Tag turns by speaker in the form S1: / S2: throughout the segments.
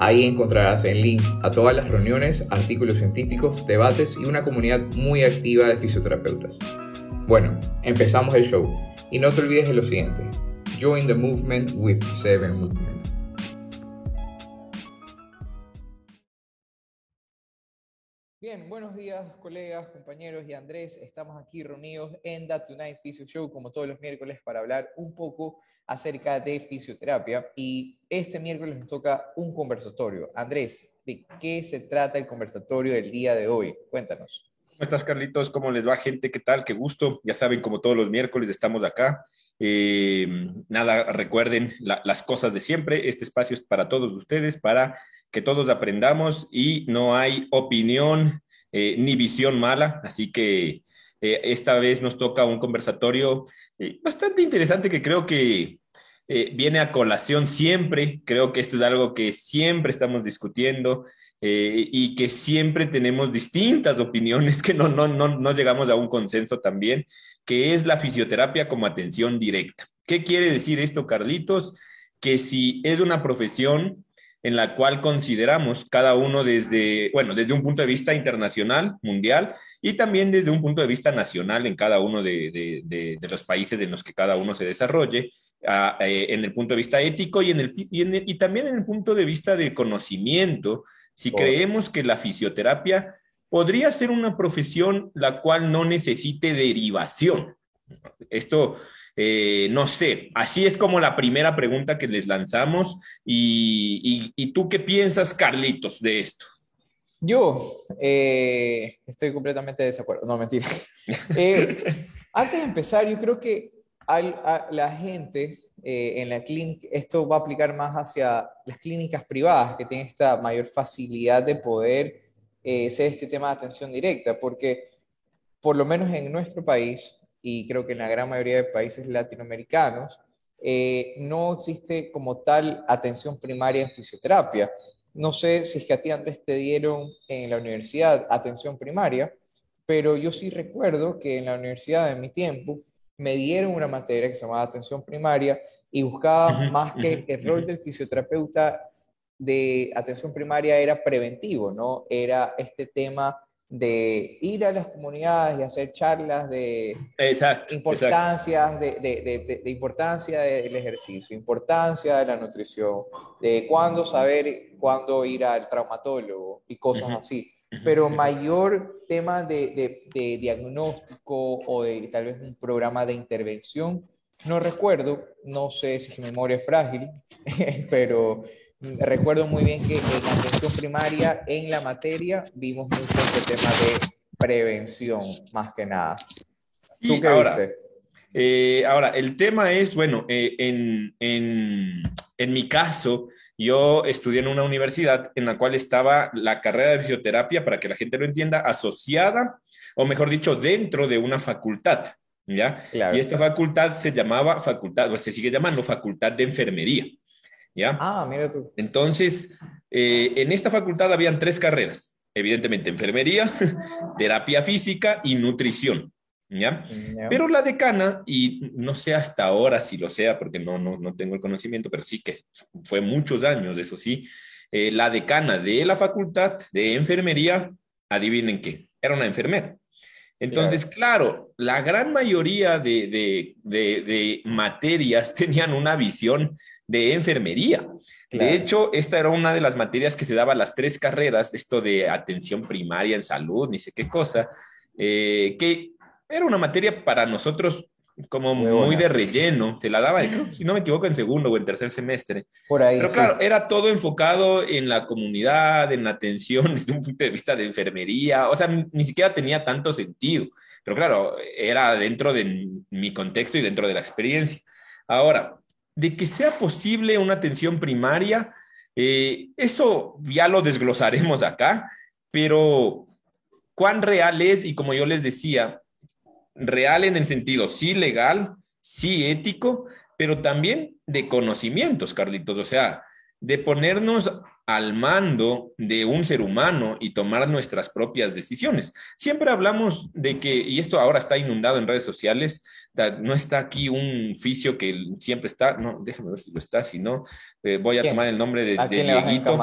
S1: Ahí encontrarás el link a todas las reuniones, artículos científicos, debates y una comunidad muy activa de fisioterapeutas. Bueno, empezamos el show y no te olvides de lo siguiente. Join the movement with Seven Movement. Bien, buenos días colegas, compañeros y Andrés. Estamos aquí reunidos en The Tonight Physio Show como todos los miércoles para hablar un poco acerca de fisioterapia y este miércoles nos toca un conversatorio. Andrés, ¿de qué se trata el conversatorio del día de hoy? Cuéntanos.
S2: ¿Cómo estás, Carlitos? ¿Cómo les va, gente? ¿Qué tal? Qué gusto. Ya saben, como todos los miércoles estamos acá. Eh, nada, recuerden las cosas de siempre. Este espacio es para todos ustedes, para que todos aprendamos y no hay opinión eh, ni visión mala, así que eh, esta vez nos toca un conversatorio eh, bastante interesante que creo que viene a colación siempre, creo que esto es algo que siempre estamos discutiendo y que siempre tenemos distintas opiniones, que no, no, no, no llegamos a un consenso también, que es la fisioterapia como atención directa. ¿Qué quiere decir esto, Carlitos? Que si es una profesión en la cual consideramos cada uno desde, bueno, desde un punto de vista internacional, mundial, y también desde un punto de vista nacional en cada uno de, de, los países en los que cada uno se desarrolle, eh, en el punto de vista ético y, en el, y, también en el punto de vista de conocimiento, si creemos que la fisioterapia podría ser una profesión la cual no necesite derivación. Esto eh, no sé, así es como la primera pregunta que les lanzamos. ¿Y, tú qué piensas, Carlitos, de esto?
S1: Yo eh, estoy completamente de desacuerdo. No, mentira. Eh, antes de empezar, yo creo que a la gente en la clínica, esto va a aplicar más hacia las clínicas privadas que tienen esta mayor facilidad de poder ser este tema de atención directa, porque por lo menos en nuestro país, y creo que en la gran mayoría de países latinoamericanos, eh, no existe como tal atención primaria en fisioterapia. No sé si es que a ti, Andrés, te dieron en la universidad atención primaria, pero yo sí recuerdo que en la universidad de mi tiempo me dieron una materia que se llamaba atención primaria y buscaba más que el rol del fisioterapeuta de atención primaria era preventivo, ¿no? Era este tema de ir a las comunidades y hacer charlas de importancias De, de, de, importancia del ejercicio, importancia de la nutrición, de cuándo saber cuándo ir al traumatólogo y cosas así. Pero mayor tema de, diagnóstico o de tal vez un programa de intervención, no recuerdo, no sé si mi memoria es frágil, pero Recuerdo muy bien que en la atención primaria, en la materia, vimos mucho este tema de prevención, más que nada.
S2: ¿Tú qué ahora, viste? Eh, ahora, el tema es, bueno, eh, en, en, en mi caso, yo estudié en una universidad en la cual estaba la carrera de fisioterapia, para que la gente lo entienda, asociada, o mejor dicho, dentro de una facultad. ¿Ya? Y esta facultad se llamaba facultad, o se sigue llamando facultad de enfermería. ¿Ya?
S1: Ah, mira tú.
S2: Entonces, eh, en esta facultad habían tres carreras, evidentemente enfermería, terapia física y nutrición. ¿Ya? Pero la decana, y no sé hasta ahora si lo sea, porque no, no, no tengo el conocimiento, pero sí que fue muchos años, eso sí, eh, la decana de la facultad de enfermería, adivinen qué, era una enfermera. Entonces, claro, la gran mayoría de, de, de, de, materias tenían una visión de enfermería. De hecho, esta era una de las materias que se daba las tres carreras, esto de atención primaria en salud, ni sé qué cosa, eh, que era una materia para nosotros como muy, de relleno, se la daba, si no me equivoco, en segundo o en tercer semestre.
S1: Por ahí.
S2: Pero claro, era todo enfocado en la comunidad, en la atención desde un punto de vista de enfermería, o sea, ni siquiera tenía tanto sentido. Pero claro, era dentro de mi contexto y dentro de la experiencia. Ahora, de que sea posible una atención primaria, Eh, eso ya lo desglosaremos acá, pero ¿cuán real es? Y como yo les decía, real en el sentido sí legal, sí ético, pero también de conocimientos, Carlitos. O sea, de ponernos al mando de un ser humano y tomar nuestras propias decisiones. Siempre hablamos de que, y esto ahora está inundado en redes sociales, no está aquí un oficio que siempre está, no, déjame ver si lo está, si no, eh, voy a tomar el nombre de, Dieguito.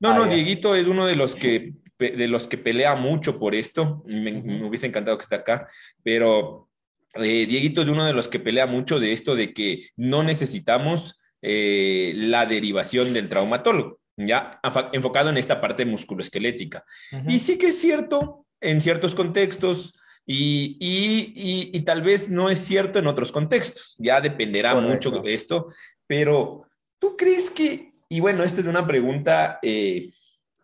S2: No, no, ah, Dieguito es uno de los que de los que pelea mucho por esto, me, me hubiese encantado que esté acá, pero eh, Dieguito es uno de los que pelea mucho de esto de que no necesitamos eh, la derivación del traumatólogo, ya enfocado en esta parte musculoesquelética. Y sí que es cierto en ciertos contextos y, y, y, tal vez no es cierto en otros contextos, ya dependerá mucho de esto, pero ¿tú crees que, y bueno, esta es una pregunta eh,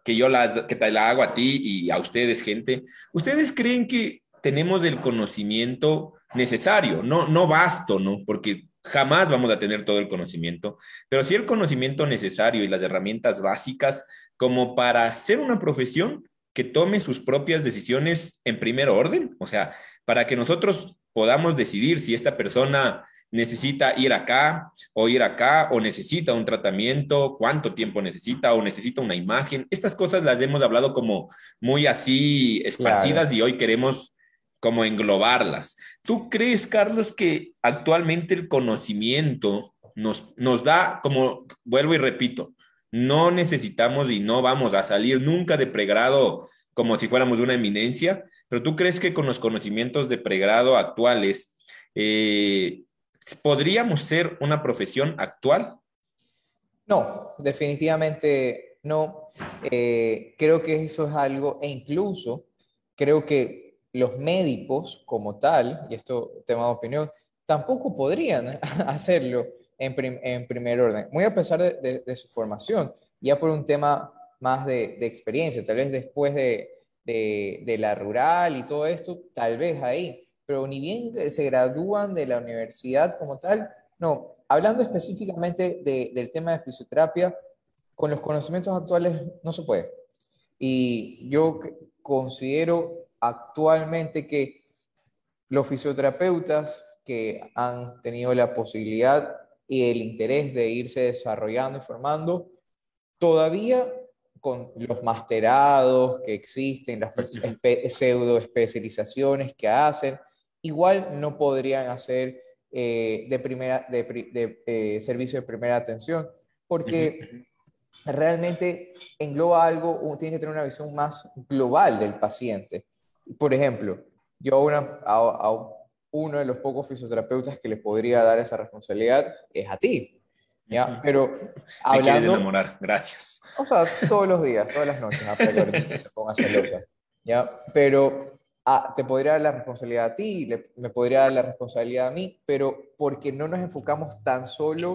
S2: que yo las, que te la hago a ti y a ustedes, gente, ¿ustedes creen que tenemos el conocimiento necesario, no, no basto, ¿no? Porque jamás vamos a tener todo el conocimiento, pero sí el conocimiento necesario y las herramientas básicas como para hacer una profesión que tome sus propias decisiones en primer orden, o sea, para que nosotros podamos decidir si esta persona necesita ir acá o ir acá o necesita un tratamiento, cuánto tiempo necesita o necesita una imagen. Estas cosas las hemos hablado como muy así esparcidas y hoy queremos como englobarlas. ¿Tú crees, Carlos, que actualmente el conocimiento nos, nos da, como vuelvo y repito, no necesitamos y no vamos a salir nunca de pregrado como si fuéramos una eminencia, pero tú crees que con los conocimientos de pregrado actuales eh, podríamos ser una profesión actual?
S1: No, definitivamente no. Eh, creo que eso es algo, e incluso creo que los médicos como tal, y esto tema de opinión, tampoco podrían hacerlo en, primer orden, muy a pesar de, su formación, ya por un tema más de, experiencia, tal vez después de, la rural y todo esto, tal vez ahí, pero ni bien se gradúan de la universidad como tal, no, hablando específicamente del tema de fisioterapia, con los conocimientos actuales no se puede. Y yo considero actualmente que los fisioterapeutas que han tenido la posibilidad y el interés de irse desarrollando y formando, todavía con los masterados que existen, las pseudo especializaciones que hacen, igual no podrían hacer eh, de, primera, de, eh, servicio de primera atención, porque realmente engloba algo, tiene que tener una visión más global del paciente. Por ejemplo, yo una, a, uno de los pocos fisioterapeutas que le podría dar esa responsabilidad es a ti. ¿ya? Pero
S2: hablando... Me enamorar, gracias.
S1: O sea, todos los días, todas las noches, a que se ponga celosa. ¿ya? Pero ah, te podría dar la responsabilidad a ti, me podría dar la responsabilidad a mí, pero porque no nos enfocamos tan solo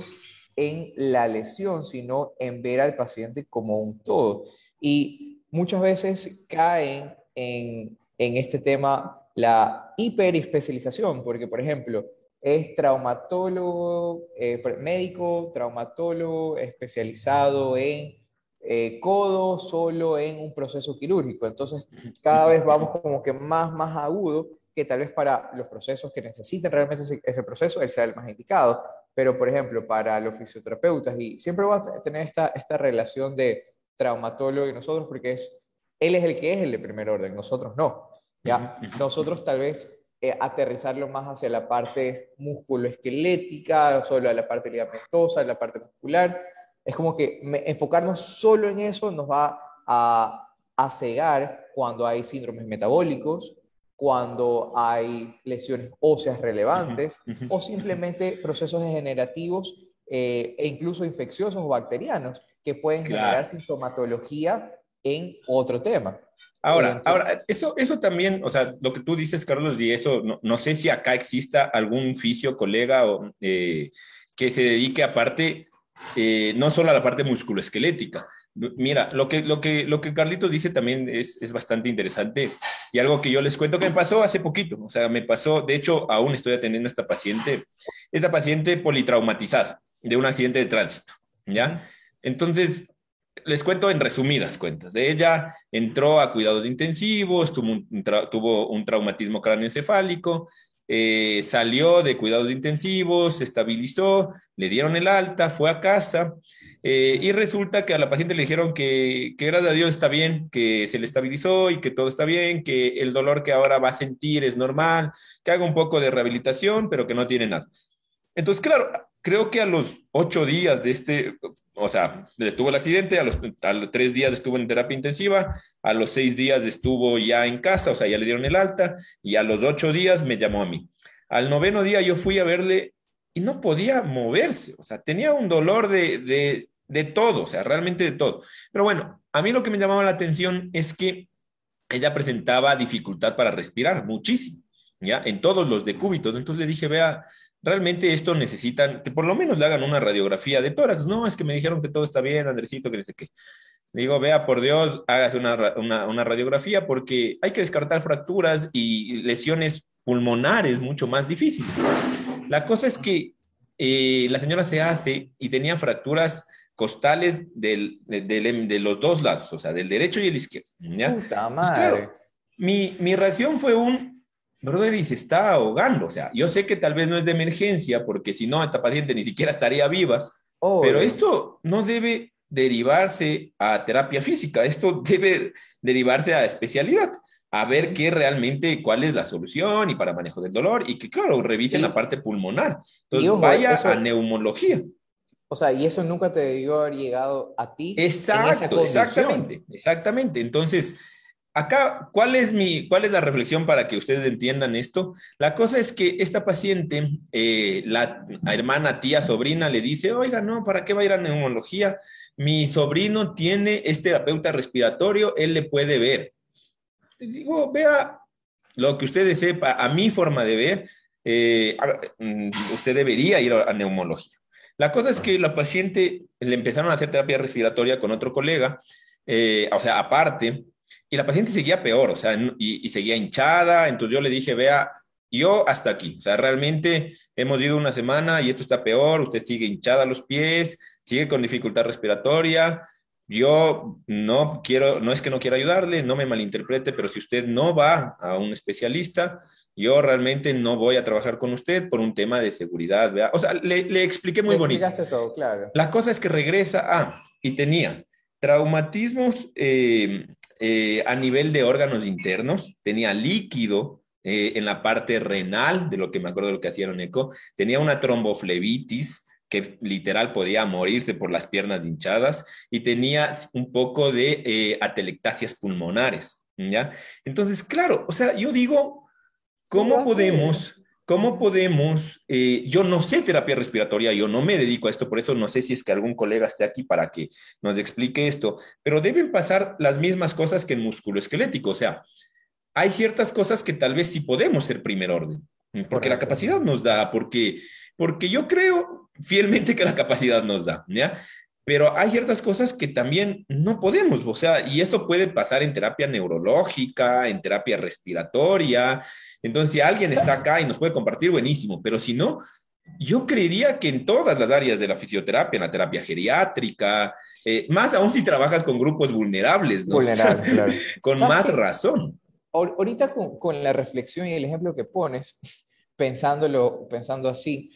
S1: en la lesión, sino en ver al paciente como un todo. Y muchas veces caen en en este tema la hiperespecialización, porque, por ejemplo, es traumatólogo, eh, médico, traumatólogo especializado en eh, codo, solo en un proceso quirúrgico. Entonces, cada vez vamos como que más, más agudo, que tal vez para los procesos que necesiten realmente ese, proceso, él sea el más indicado. Pero, por ejemplo, para los fisioterapeutas, y siempre va a tener esta, esta relación de traumatólogo y nosotros, porque es él es el que es el de primer orden, nosotros no. ¿Ya? Nosotros tal vez eh, aterrizarlo más hacia la parte musculoesquelética, solo a la parte ligamentosa, la parte muscular. Es como que enfocarnos solo en eso nos va a, a cegar cuando hay síndromes metabólicos, cuando hay lesiones óseas relevantes o simplemente procesos degenerativos eh, e incluso infecciosos o bacterianos que pueden generar sintomatología en otro tema.
S2: Ahora, ahora eso, eso también, o sea, lo que tú dices, Carlos, y eso, no, sé si acá exista algún fisio, colega, o, eh, que se dedique aparte, eh, no solo a la parte musculoesquelética. Mira, lo que, lo que, lo que Carlitos dice también es, es, bastante interesante y algo que yo les cuento que me pasó hace poquito, o sea, me pasó, de hecho, aún estoy atendiendo a esta paciente, esta paciente politraumatizada de un accidente de tránsito, ¿ya? Entonces, les cuento en resumidas cuentas. De ella entró a cuidados intensivos, tuvo un, traumatismo cráneoencefálico, eh, salió de cuidados intensivos, se estabilizó, le dieron el alta, fue a casa eh, y resulta que a la paciente le dijeron que, que gracias a Dios está bien, que se le estabilizó y que todo está bien, que el dolor que ahora va a sentir es normal, que haga un poco de rehabilitación, pero que no tiene nada. Entonces, claro, creo que a los ocho días de este, o sea, tuvo el accidente, a los, tres días estuvo en terapia intensiva, a los seis días estuvo ya en casa, o sea, ya le dieron el alta, y a los ocho días me llamó a mí. Al noveno día yo fui a verle y no podía moverse, o sea, tenía un dolor de, de, de todo, o sea, realmente de todo. Pero bueno, a mí lo que me llamaba la atención es que ella presentaba dificultad para respirar, muchísimo, ¿ya? En todos los decúbitos. Entonces le dije, vea, realmente esto necesitan que por lo menos le hagan una radiografía de tórax. No, es que me dijeron que todo está bien, Andresito, que no sé qué. Digo, vea, por Dios, hágase una, una, radiografía porque hay que descartar fracturas y lesiones pulmonares mucho más difíciles. La cosa es que eh, la señora se hace y tenía fracturas costales del, de, los dos lados, o sea, del derecho y el izquierdo. ¿ya?
S1: Puta pues madre.
S2: mi, mi reacción fue un, y se está ahogando. O sea, yo sé que tal vez no es de emergencia, porque si no, esta paciente ni siquiera estaría viva, pero esto no debe derivarse a terapia física, esto debe derivarse a especialidad, a ver qué realmente, cuál es la solución y para manejo del dolor, y que, claro, revisen la parte pulmonar. Entonces, vaya a neumología.
S1: O sea, y eso nunca te debió haber llegado a ti.
S2: Exacto, exactamente, exactamente. Entonces, Acá, ¿cuál es, mi, ¿cuál es la reflexión para que ustedes entiendan esto? La cosa es que esta paciente, eh, la hermana, tía, sobrina, le dice, oiga, no, ¿para qué va a ir a neumología? Mi sobrino tiene este terapeuta respiratorio, él le puede ver. digo, vea lo que usted sepa, a mi forma de ver, eh, mm, usted debería ir a neumología. La cosa es que la paciente le empezaron a hacer terapia respiratoria con otro colega, eh, o sea, aparte, y la paciente seguía peor, o sea, y, seguía hinchada. Entonces yo le dije, vea, yo hasta aquí, o sea, realmente hemos ido una semana y esto está peor, usted sigue hinchada a los pies, sigue con dificultad respiratoria. Yo no quiero, no es que no quiera ayudarle, no me malinterprete, pero si usted no va a un especialista, yo realmente no voy a trabajar con usted por un tema de seguridad. ¿vea? O sea, le, expliqué muy bonito.
S1: todo, claro.
S2: La cosa es que regresa a, y tenía traumatismos eh, eh, a nivel de órganos internos, tenía líquido eh, en la parte renal, de lo que me acuerdo de lo que hacían eco, tenía una tromboflebitis que literal podía morirse por las piernas hinchadas y tenía un poco de eh, atelectasias pulmonares, ¿ya? Entonces, claro, o sea, yo digo, ¿cómo podemos ¿Cómo podemos, eh, yo no sé terapia respiratoria, yo no me dedico a esto, por eso no sé si es que algún colega esté aquí para que nos explique esto, pero deben pasar las mismas cosas que en músculo esquelético, o sea, hay ciertas cosas que tal vez sí podemos ser primer orden, porque la capacidad nos da, porque, porque yo creo fielmente que la capacidad nos da, ¿ya? Pero hay ciertas cosas que también no podemos, o sea, y eso puede pasar en terapia neurológica, en terapia respiratoria, entonces, si alguien está acá y nos puede compartir, buenísimo, pero si no, yo creería que en todas las áreas de la fisioterapia, en la terapia geriátrica, eh, más aún si trabajas con grupos vulnerables, ¿no?
S1: Vulnerables, claro.
S2: con más razón.
S1: Ahorita con, con, la reflexión y el ejemplo que pones, pensándolo, pensando así,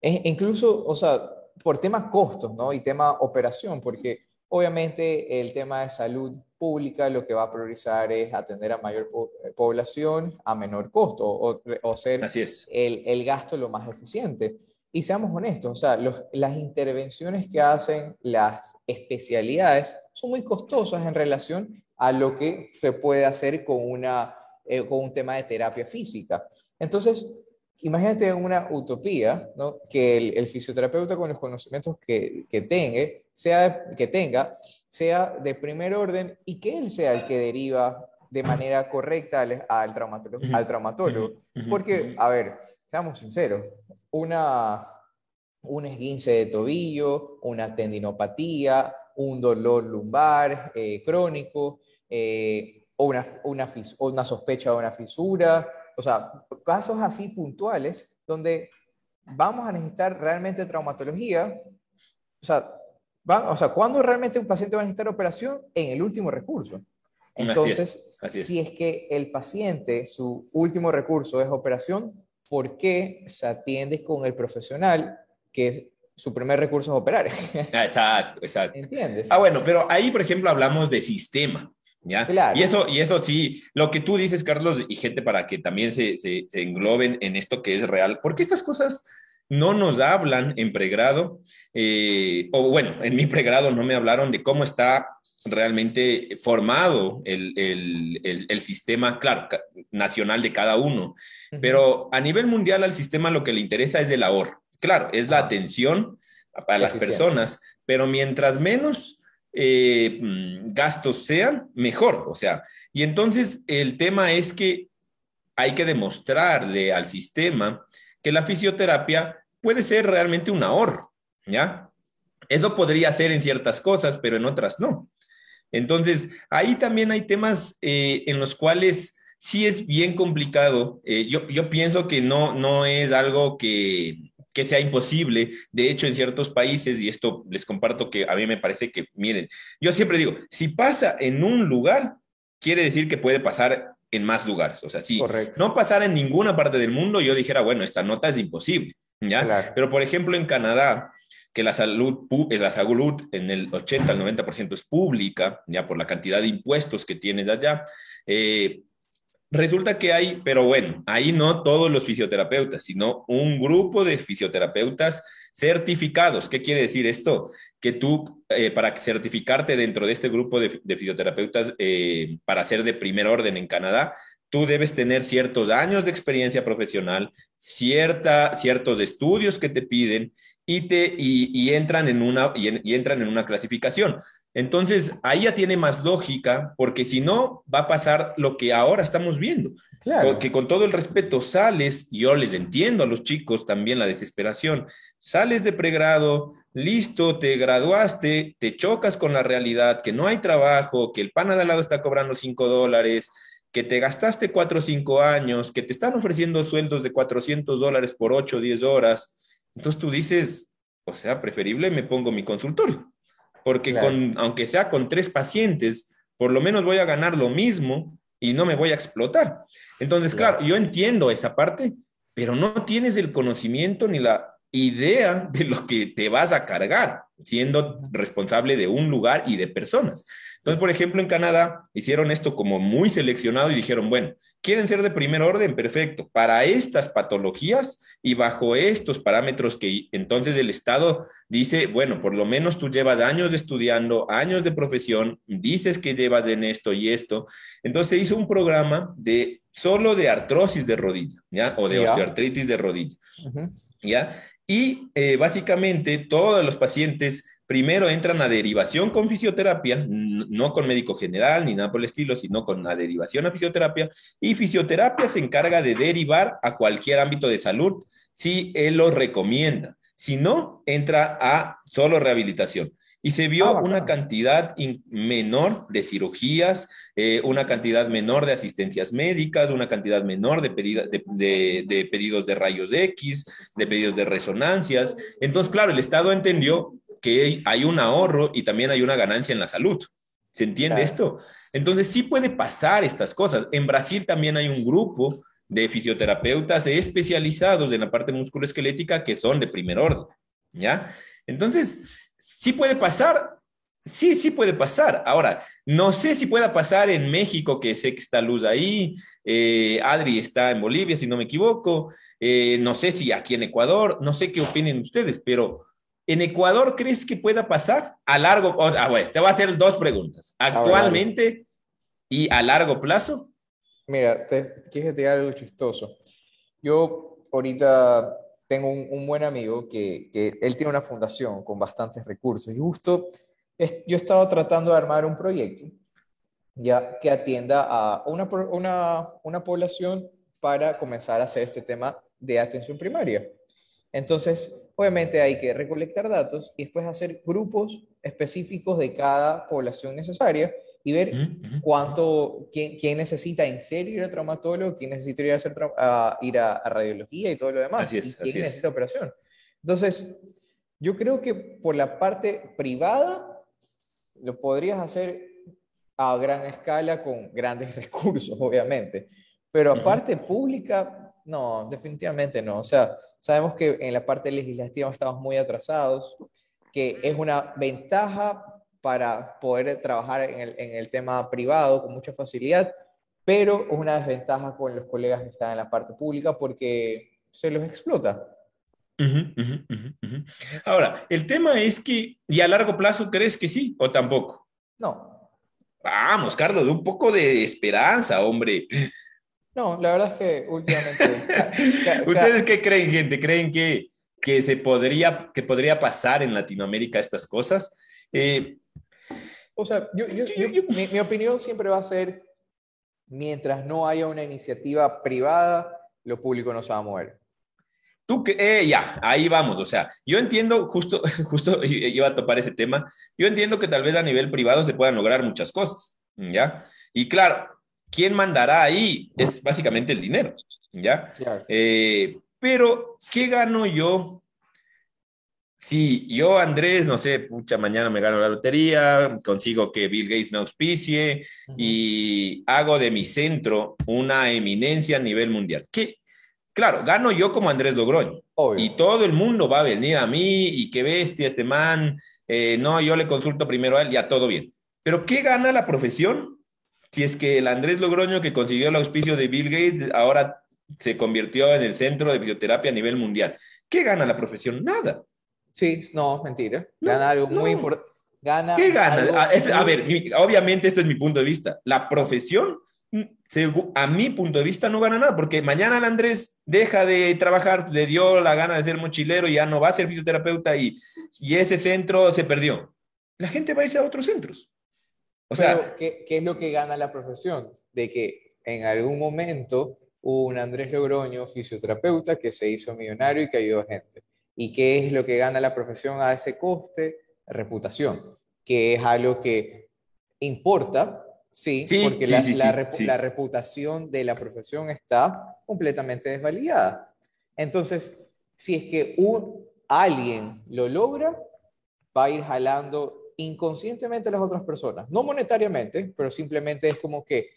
S1: es incluso, o sea, por tema costos, ¿no? Y tema operación, porque obviamente el tema de salud pública lo que va a priorizar es atender a mayor eh, población a menor costo o, o ser el, el, gasto lo más eficiente. Y seamos honestos, o sea, las intervenciones que hacen las especialidades son muy costosas en relación a lo que se puede hacer con, una, eh, con un tema de terapia física. Entonces, imagínate una utopía, ¿no? que el, el, fisioterapeuta con los conocimientos que, que, tenga, sea, que tenga sea de primer orden y que él sea el que deriva de manera correcta al, al traumatólogo, al traumatólogo. Porque, a ver, seamos sinceros, una, un esguince de tobillo, una tendinopatía, un dolor lumbar eh, crónico, eh, o, una, una, una sospecha de una fisura, o sea, casos así puntuales donde vamos a necesitar realmente traumatología, o sea, va, o sea, ¿cuándo realmente un paciente va a necesitar operación? En el último recurso. Entonces, si es que el paciente, su último recurso es operación, ¿por qué se atiende con el profesional que su primer recurso es operar?
S2: Ah, exacto, exacto.
S1: ¿Entiendes?
S2: Ah, bueno, pero ahí, por ejemplo, hablamos de sistema. ¿Ya?
S1: Claro.
S2: Y eso, y eso sí, lo que tú dices, Carlos, y gente para que también se, se, se engloben en esto que es real, porque estas cosas no nos hablan en pregrado, eh, o bueno, en mi pregrado no me hablaron de cómo está realmente formado el, el, el, el sistema, claro, nacional de cada uno, pero a nivel mundial al sistema lo que le interesa es el ahorro. Claro, es la atención para las personas, pero mientras menos eh, mm, gastos sean, mejor. O sea, y entonces el tema es que hay que demostrarle al sistema que la fisioterapia puede ser realmente un ahorro, ¿ya? Eso podría ser en ciertas cosas, pero en otras no. Entonces, ahí también hay temas eh, en los cuales sí es bien complicado. Eh, yo, yo pienso que no, no es algo que, que sea imposible. De hecho, en ciertos países, y esto les comparto que a mí me parece que, miren, yo siempre digo, si pasa en un lugar, quiere decir que puede pasar en más lugares. O sea, si
S1: Correcto.
S2: no pasara en ninguna parte del mundo, yo dijera, bueno, esta nota es imposible, ¿ya?
S1: Claro.
S2: Pero, por ejemplo, en Canadá, que la salud, eh, la salud en el 80 al 90% es pública, ya por la cantidad de impuestos que tiene de allá, eh, Resulta que hay, pero bueno, ahí no todos los fisioterapeutas, sino un grupo de fisioterapeutas certificados. ¿Qué quiere decir esto? Que tú, eh, para certificarte dentro de este grupo de, fisioterapeutas eh, para ser de primer orden en Canadá, tú debes tener ciertos años de experiencia profesional, cierta, ciertos estudios que te piden y, te, y, entran en una, y entran en una clasificación. Entonces, ahí ya tiene más lógica, porque si no, va a pasar lo que ahora estamos viendo.
S1: Claro.
S2: Que con todo el respeto sales, y yo les entiendo a los chicos también la desesperación, sales de pregrado, listo, te graduaste, te chocas con la realidad, que no hay trabajo, que el pana de al lado está cobrando 5 dólares, que te gastaste 4 o 5 años, que te están ofreciendo sueldos de 400 dólares por 8 o 10 horas. Entonces tú dices, o sea, preferible me pongo mi consultorio porque
S1: Claro.
S2: con, aunque sea con tres pacientes, por lo menos voy a ganar lo mismo y no me voy a explotar. Entonces, claro,
S1: Claro.
S2: yo entiendo esa parte, pero no tienes el conocimiento ni la idea de lo que te vas a cargar siendo responsable de un lugar y de personas. Entonces, por ejemplo, en Canadá hicieron esto como muy seleccionado y dijeron, bueno, quieren ser de primer orden, perfecto, para estas patologías y bajo estos parámetros que entonces el Estado dice, bueno, por lo menos tú llevas años de estudiando, años de profesión, dices que llevas en esto y esto. Entonces se hizo un programa de solo de artrosis de rodilla, ¿ya? O de osteoartritis de rodilla. ¿ya? Y eh, básicamente todos los pacientes primero entran a derivación con fisioterapia, no con médico general ni nada por el estilo, sino con la derivación a fisioterapia. Y fisioterapia se encarga de derivar a cualquier ámbito de salud si él lo recomienda. Si no, entra a solo rehabilitación. Y se vio
S1: Ah,
S2: una cantidad menor de cirugías, eh, una cantidad menor de asistencias médicas, una cantidad menor de, pedida- de- de- de pedidos de rayos X, de pedidos de resonancias. Entonces, claro, el Estado entendió que hay un ahorro y también hay una ganancia en la salud. ¿Se entiende
S1: Claro.
S2: esto? Entonces, sí puede pasar estas cosas. En Brasil también hay un grupo de fisioterapeutas especializados en la parte musculoesquelética que son de primer orden, ¿ya? Entonces, sí puede pasar, sí, sí puede pasar. Ahora, no sé si pueda pasar en México, que sé que está Luz ahí, eh, Adri está en Bolivia, si no me equivoco, eh, no sé si aquí en Ecuador, no sé qué opinen ustedes, pero ¿en Ecuador crees que pueda pasar a largo? ah, bueno, te voy a hacer dos preguntas. Actualmente y a largo plazo.
S1: Mira, te, quieres algo chistoso. Yo ahorita tengo un, un buen amigo que, que él tiene una fundación con bastantes recursos y justo es- yo estaba tratando de armar un proyecto ya que atienda a una, una, una población para comenzar a hacer este tema de atención primaria. Entonces, obviamente hay que recolectar datos y después hacer grupos específicos de cada población necesaria y ver cuánto, quién, quién necesita en serio ir a traumatólogo, quién necesita ir a, hacer trau- a, ir a, a radiología y todo lo demás,
S2: Así es,
S1: y quién
S2: así es.
S1: necesita operación. Entonces, Yo creo que por la parte privada lo podrías hacer a gran escala con grandes recursos, obviamente. Pero aparte pública, no, definitivamente no. O sea, sabemos que en la parte legislativa estamos muy atrasados, que es una ventaja para poder trabajar en el, en el tema privado con mucha facilidad, pero es una desventaja con los colegas que están en la parte pública porque se los explota.
S2: Ahora, el tema es que, ¿y a largo plazo crees que sí o tampoco?
S1: No.
S2: Vamos, Carlos, un poco de esperanza, hombre.
S1: No, la verdad es que últimamente...
S2: ¿Ustedes qué creen, gente? ¿Creen que, que se podría, que podría pasar en Latinoamérica estas cosas?
S1: Eh, o sea, yo, mi, mi opinión siempre va a ser, mientras no haya una iniciativa privada, lo público no se va a mover.
S2: Tú que, eh, ya, ahí vamos. O sea, yo entiendo, justo, justo iba a topar ese tema. Yo entiendo que tal vez a nivel privado se puedan lograr muchas cosas, ¿ya? Y claro, ¿quién mandará ahí? Es básicamente el dinero, ¿ya? Eh, pero, ¿qué gano yo? Si yo, Andrés, no sé, pucha, mañana me gano la lotería, consigo que Bill Gates me auspicie y hago de mi centro una eminencia a nivel mundial. ¿Qué, Claro, gano yo como Andrés Logroño. Y todo el mundo va a venir a mí y qué bestia este man. Eh, no, yo le consulto primero a él, ya todo bien. Pero ¿qué gana la profesión si es que el Andrés Logroño que consiguió el auspicio de Bill Gates ahora se convirtió en el centro de bioterapia a nivel mundial? ¿Qué gana la profesión? Nada.
S1: Sí, no, mentira. Gana algo muy importante. Gana
S2: ¿Qué gana? a ver, obviamente esto es mi punto de vista. La profesión a mi punto de vista, no gana nada, porque mañana el Andrés deja de trabajar, le dio la gana de ser mochilero y ya no va a ser fisioterapeuta y, y ese centro se perdió. La gente va a irse a otros centros.
S1: O sea, ¿qué, ¿qué, es lo que gana la profesión? De que en algún momento hubo un Andrés Logroño, fisioterapeuta, que se hizo millonario y que ayudó a gente. ¿Y qué es lo que gana la profesión a ese coste? Reputación, que es algo que importa Sí, porque la, reputación de la profesión está completamente desvalidada. Entonces, si es que un, alguien lo logra, va a ir jalando inconscientemente a las otras personas. No monetariamente, pero simplemente es como que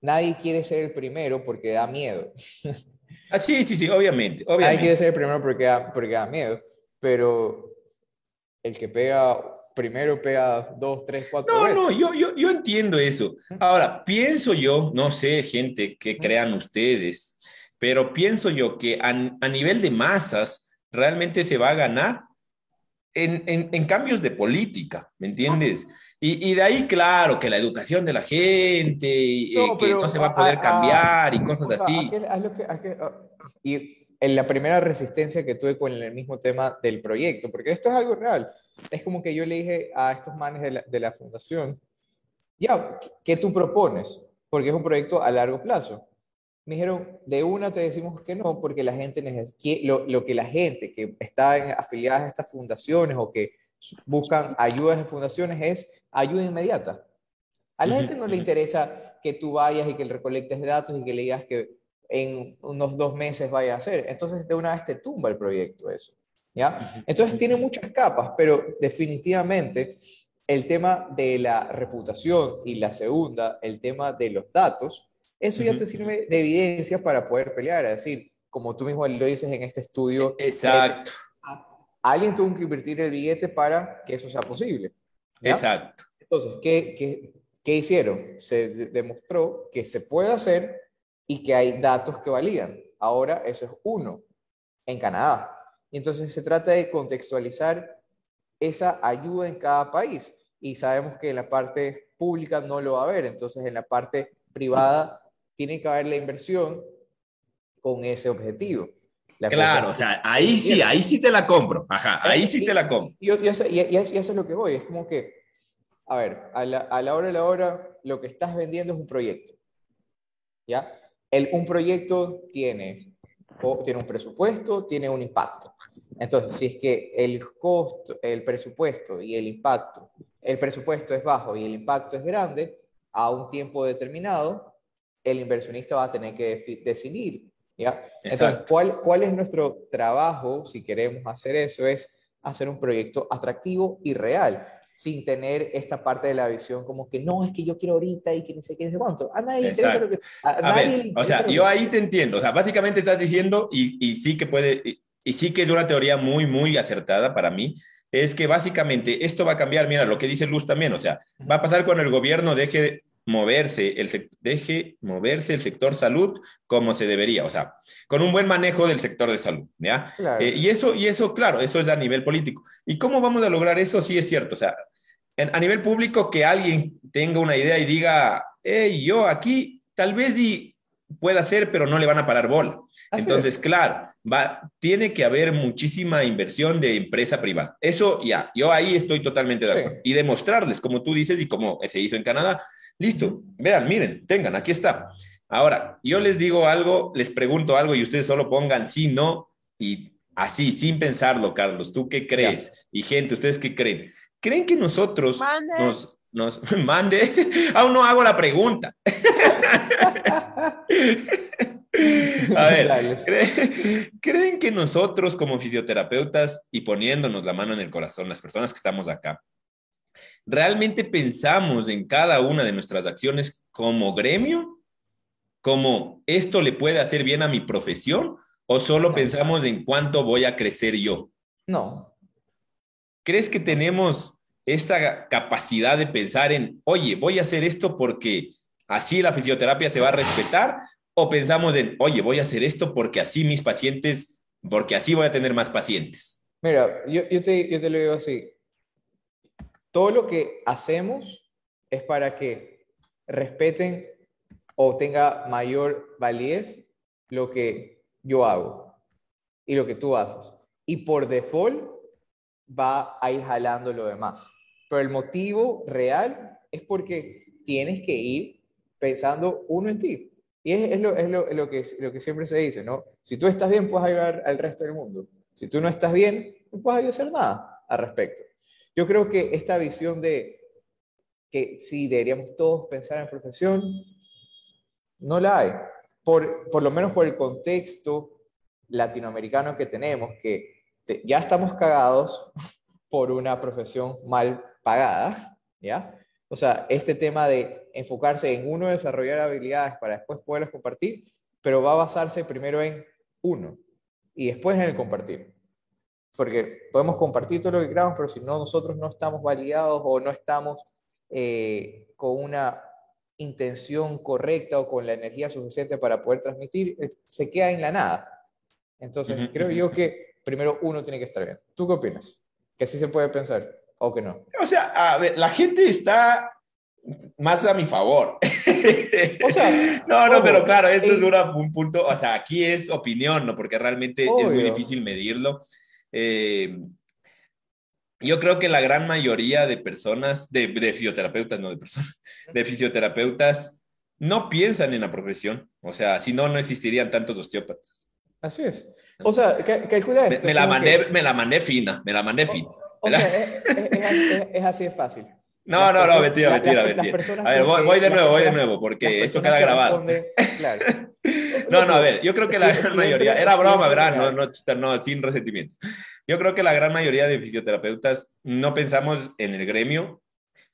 S1: nadie quiere ser el primero porque da miedo.
S2: Ah, sí, sí, sí, obviamente. obviamente.
S1: Nadie quiere ser el primero porque porque da miedo, pero el que pega primero pega dos, tres, cuatro
S2: no, No, yo, yo, yo entiendo eso. Ahora, pienso yo, no sé, gente, que crean ustedes, pero pienso yo que a, nivel de masas realmente se va a ganar en, en, cambios de política, ¿me entiendes? Y, y, de ahí, claro, que la educación de la gente, y, eh, que no se va a poder cambiar y cosas así.
S1: y en la primera resistencia que tuve con el mismo tema del proyecto, porque esto es algo real es como que yo le dije a estos manes de la, de la fundación, ya, ¿qué tú propones? Porque es un proyecto a largo plazo. Me dijeron, de una te decimos que no, porque la gente lo, lo que la gente que está en, afiliada a estas fundaciones o que buscan ayudas de fundaciones es ayuda inmediata. A la gente no le interesa que tú vayas y que le recolectes datos y que le digas que en unos dos meses vaya a hacer. Entonces, de una vez te tumba el proyecto eso. ¿ya? Entonces tiene muchas capas, pero definitivamente el tema de la reputación y la segunda, el tema de los datos, eso ya te sirve de evidencia para poder pelear, es decir, como tú mismo lo dices en este estudio.
S2: Exacto.
S1: alguien tuvo que invertir el billete para que eso sea posible.
S2: Exacto.
S1: Entonces, ¿qué, qué, qué hicieron? Se demostró que se puede hacer y que hay datos que valían. Ahora eso es uno en Canadá. Y entonces se trata de contextualizar esa ayuda en cada país. Y sabemos que en la parte pública no lo va a haber, entonces en la parte privada tiene que haber la inversión con ese objetivo.
S2: claro, o sea, ahí sí, ahí sí te la compro. Ajá, ahí sí te la compro.
S1: Yo, ya sé, ya, es lo que voy, es como que, a ver, a la, a la hora de la hora, lo que estás vendiendo es un proyecto. ¿Ya? El, un proyecto tiene, tiene un presupuesto, tiene un impacto. Entonces, si es que el costo, el presupuesto y el impacto, el presupuesto es bajo y el impacto es grande, a un tiempo determinado, el inversionista va a tener que decidir. ¿ya? Entonces, ¿cuál, ¿cuál es nuestro trabajo si queremos hacer eso? Es hacer un proyecto atractivo y real, sin tener esta parte de la visión como que no, es que yo quiero ahorita y que no sé qué, no sé cuánto. A nadie le interesa lo que...
S2: A, ver, o sea, yo ahí te entiendo. O sea, básicamente estás diciendo, y, y sí que puede, y, y sí que es una teoría muy, muy acertada para mí, es que básicamente esto va a cambiar, mira, lo que dice Luz también, o sea, va a pasar cuando el gobierno deje moverse el deje moverse el sector salud como se debería, o sea, con un buen manejo del sector de salud, ¿ya? Eh, y eso y eso claro, eso es a nivel político. ¿Y cómo vamos a lograr eso? Sí es cierto, o sea, a nivel público que alguien tenga una idea y diga, hey, yo aquí tal vez y pueda hacer, pero no le van a parar bola. Entonces, claro, va, tiene que haber muchísima inversión de empresa privada. Eso ya, yo ahí estoy totalmente de acuerdo. Y demostrarles, como tú dices y como se hizo en Canadá, listo, vean, miren, tengan, aquí está. Ahora, yo les digo algo, les pregunto algo y ustedes solo pongan sí, no y así, sin pensarlo, Carlos. ¿Tú qué crees? Y gente, ¿ustedes qué creen? ¿Creen que nosotros nos, nos mande? Aún no hago la pregunta. A ver, ¿creen que nosotros como fisioterapeutas y poniéndonos la mano en el corazón, las personas que estamos acá, realmente pensamos en cada una de nuestras acciones como gremio? ¿Como esto le puede hacer bien a mi profesión? ¿O solo pensamos en cuánto voy a crecer yo?
S1: No.
S2: ¿Crees que tenemos esta capacidad de pensar en, oye, voy a hacer esto porque así la fisioterapia se va a respetar? o pensamos en, oye, voy a hacer esto porque así mis pacientes, porque así voy a tener más pacientes?
S1: Mira, yo, yo, te, yo te lo digo así. Todo lo que hacemos es para que respeten o tenga mayor validez lo que yo hago y lo que tú haces. Y por default va a ir jalando lo demás. Pero el motivo real es porque tienes que ir pensando uno en ti. Y es, lo, que, lo que siempre se dice, ¿no? Si tú estás bien, puedes ayudar al resto del mundo. Si tú no estás bien, no puedes hacer nada al respecto. Yo creo que esta visión de que sí deberíamos todos pensar en profesión, no la hay. Por, por lo menos por el contexto latinoamericano que tenemos, que ya estamos cagados por una profesión mal pagada, ¿ya? O sea, este tema de enfocarse en uno, desarrollar habilidades para después poderlas compartir, pero va a basarse primero en uno y después en el compartir. Porque podemos compartir todo lo que queramos, pero si no nosotros no estamos validados o no estamos eh, con una intención correcta o con la energía suficiente para poder transmitir, eh, se queda en la nada. Entonces, creo yo que primero uno tiene que estar bien. ¿Tú qué opinas? ¿Que sí se puede pensar? ¿O que no?
S2: O sea, a ver, la gente está más a mi favor. O sea, no, no, pero claro, esto es un punto, o sea, aquí es opinión, ¿no? Porque realmente es muy difícil medirlo. Eh, yo creo que la gran mayoría de personas, de, de, fisioterapeutas, no de personas, de fisioterapeutas, no piensan en la profesión. O sea, si no, no existirían tantos osteópatas.
S1: Así es. O sea, calcula
S2: esto. Me, la mandé, me la mandé fina, me la mandé fina.
S1: es, así de fácil.
S2: No, no, no, mentira, mentira, mentira. A ver, voy, de nuevo, voy de nuevo, porque esto queda grabado. no, no, a ver, yo creo que la gran mayoría, era broma, ¿verdad? No, no, no, sin resentimientos. Yo creo que la gran mayoría de fisioterapeutas no pensamos en el gremio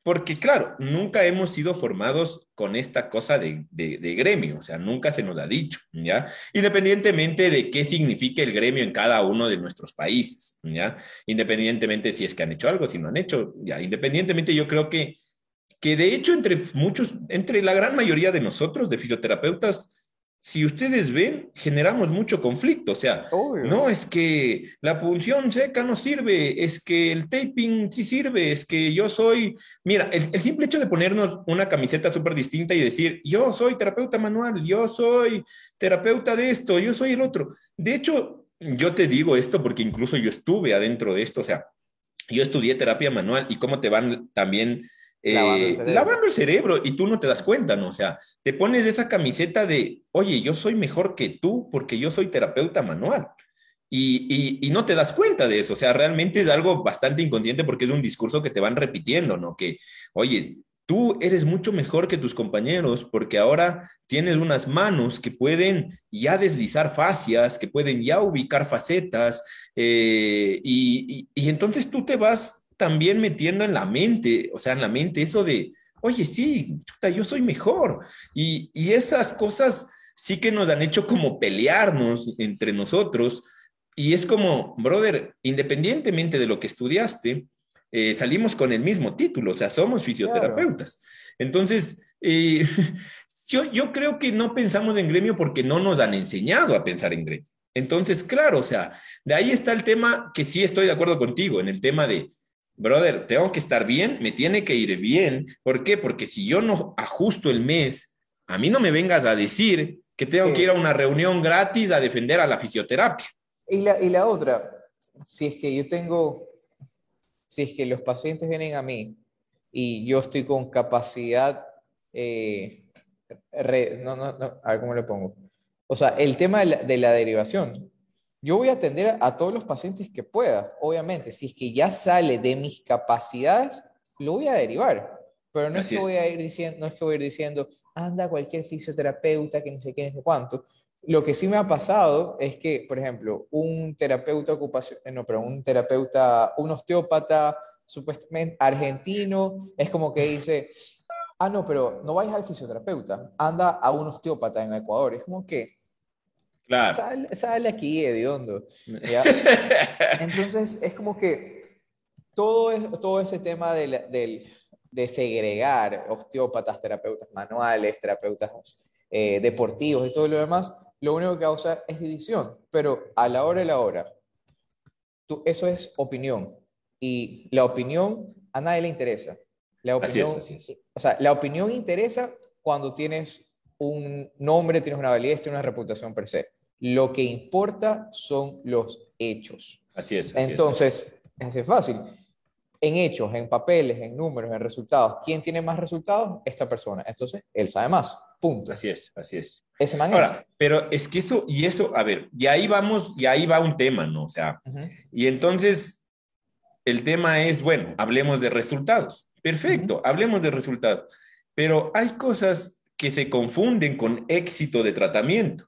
S2: porque claro, nunca hemos sido formados con esta cosa de, de, gremio, o sea, nunca se nos ha dicho, ¿ya? Independientemente de qué significa el gremio en cada uno de nuestros países, ¿ya? Independientemente si es que han hecho algo, si no han hecho, ya, independientemente yo creo que, que de hecho entre muchos, entre la gran mayoría de nosotros, de fisioterapeutas, si ustedes ven, generamos mucho conflicto. O sea, no es que la punción seca no sirve, es que el taping sí sirve, es que yo soy. Mira, el, simple hecho de ponernos una camiseta súper distinta y decir, yo soy terapeuta manual, yo soy terapeuta de esto, yo soy el otro. De hecho, yo te digo esto porque incluso yo estuve adentro de esto. O sea, yo estudié terapia manual y cómo te van también eh, lavando, el cerebro y tú no te das cuenta, ¿no? O sea, te pones esa camiseta de, oye, yo soy mejor que tú porque yo soy terapeuta manual. Y, y, no te das cuenta de eso, o sea, realmente es algo bastante inconsciente porque es un discurso que te van repitiendo, ¿no? Que, oye, tú eres mucho mejor que tus compañeros porque ahora tienes unas manos que pueden ya deslizar fascias, que pueden ya ubicar facetas, eh, y, entonces tú te vas también metiendo en la mente, o sea, en la mente eso de, oye, sí, yo soy mejor. Y, y esas cosas sí que nos han hecho como pelearnos entre nosotros. Y es como, brother, independientemente de lo que estudiaste, eh, salimos con el mismo título, o sea, somos fisioterapeutas. Entonces, eh, yo, yo creo que no pensamos en gremio porque no nos han enseñado a pensar en gremio. Entonces, claro, o sea, de ahí está el tema que sí estoy de acuerdo contigo, en el tema de, brother, tengo que estar bien, me tiene que ir bien. ¿Por qué? Porque si yo no ajusto el mes, a mí no me vengas a decir que tengo que ir a una reunión gratis a defender a la fisioterapia.
S1: Y la, y la otra, si es que yo tengo si es que los pacientes vienen a mí y yo estoy con capacidad, eh, no, no, no, a ver cómo le pongo. O sea, el tema de la, derivación. Yo voy a atender a, todos los pacientes que pueda, obviamente. Si es que ya sale de mis capacidades, lo voy a derivar. Pero no es que voy a ir diciendo, no es que voy a ir diciendo, anda cualquier fisioterapeuta que ni sé qué, ni sé cuánto. Lo que sí me ha pasado es que, por ejemplo, un terapeuta ocupacional, eh, no, pero un terapeuta, un osteópata supuestamente argentino, es como que dice, ah, no, pero no vayas al fisioterapeuta, anda a un osteópata en Ecuador. Es como que, claro. sale, aquí, hediondo. Entonces, es como que todo, es, todo ese tema del, de segregar osteópatas, terapeutas manuales, terapeutas eh, deportivos y todo lo demás, lo único que causa es división, pero a la hora de la hora, tú, eso es opinión. Y la opinión a nadie le interesa. La opinión, O sea, la opinión interesa cuando tienes un nombre, tienes una validez, tienes una reputación per se. Lo que importa son los hechos.
S2: Así es.
S1: Entonces, es así fácil. En hechos, en papeles, en números, en resultados. ¿Quién tiene más resultados? Esta persona. Entonces, él sabe más. Punto.
S2: Así es, así es.
S1: Ese man
S2: Ahora, pero es que eso, y eso, a ver, y ahí vamos, y ahí va un tema, ¿no? O sea, y entonces el tema es, bueno, hablemos de resultados. Perfecto, hablemos de resultados. Pero hay cosas que se confunden con éxito de tratamiento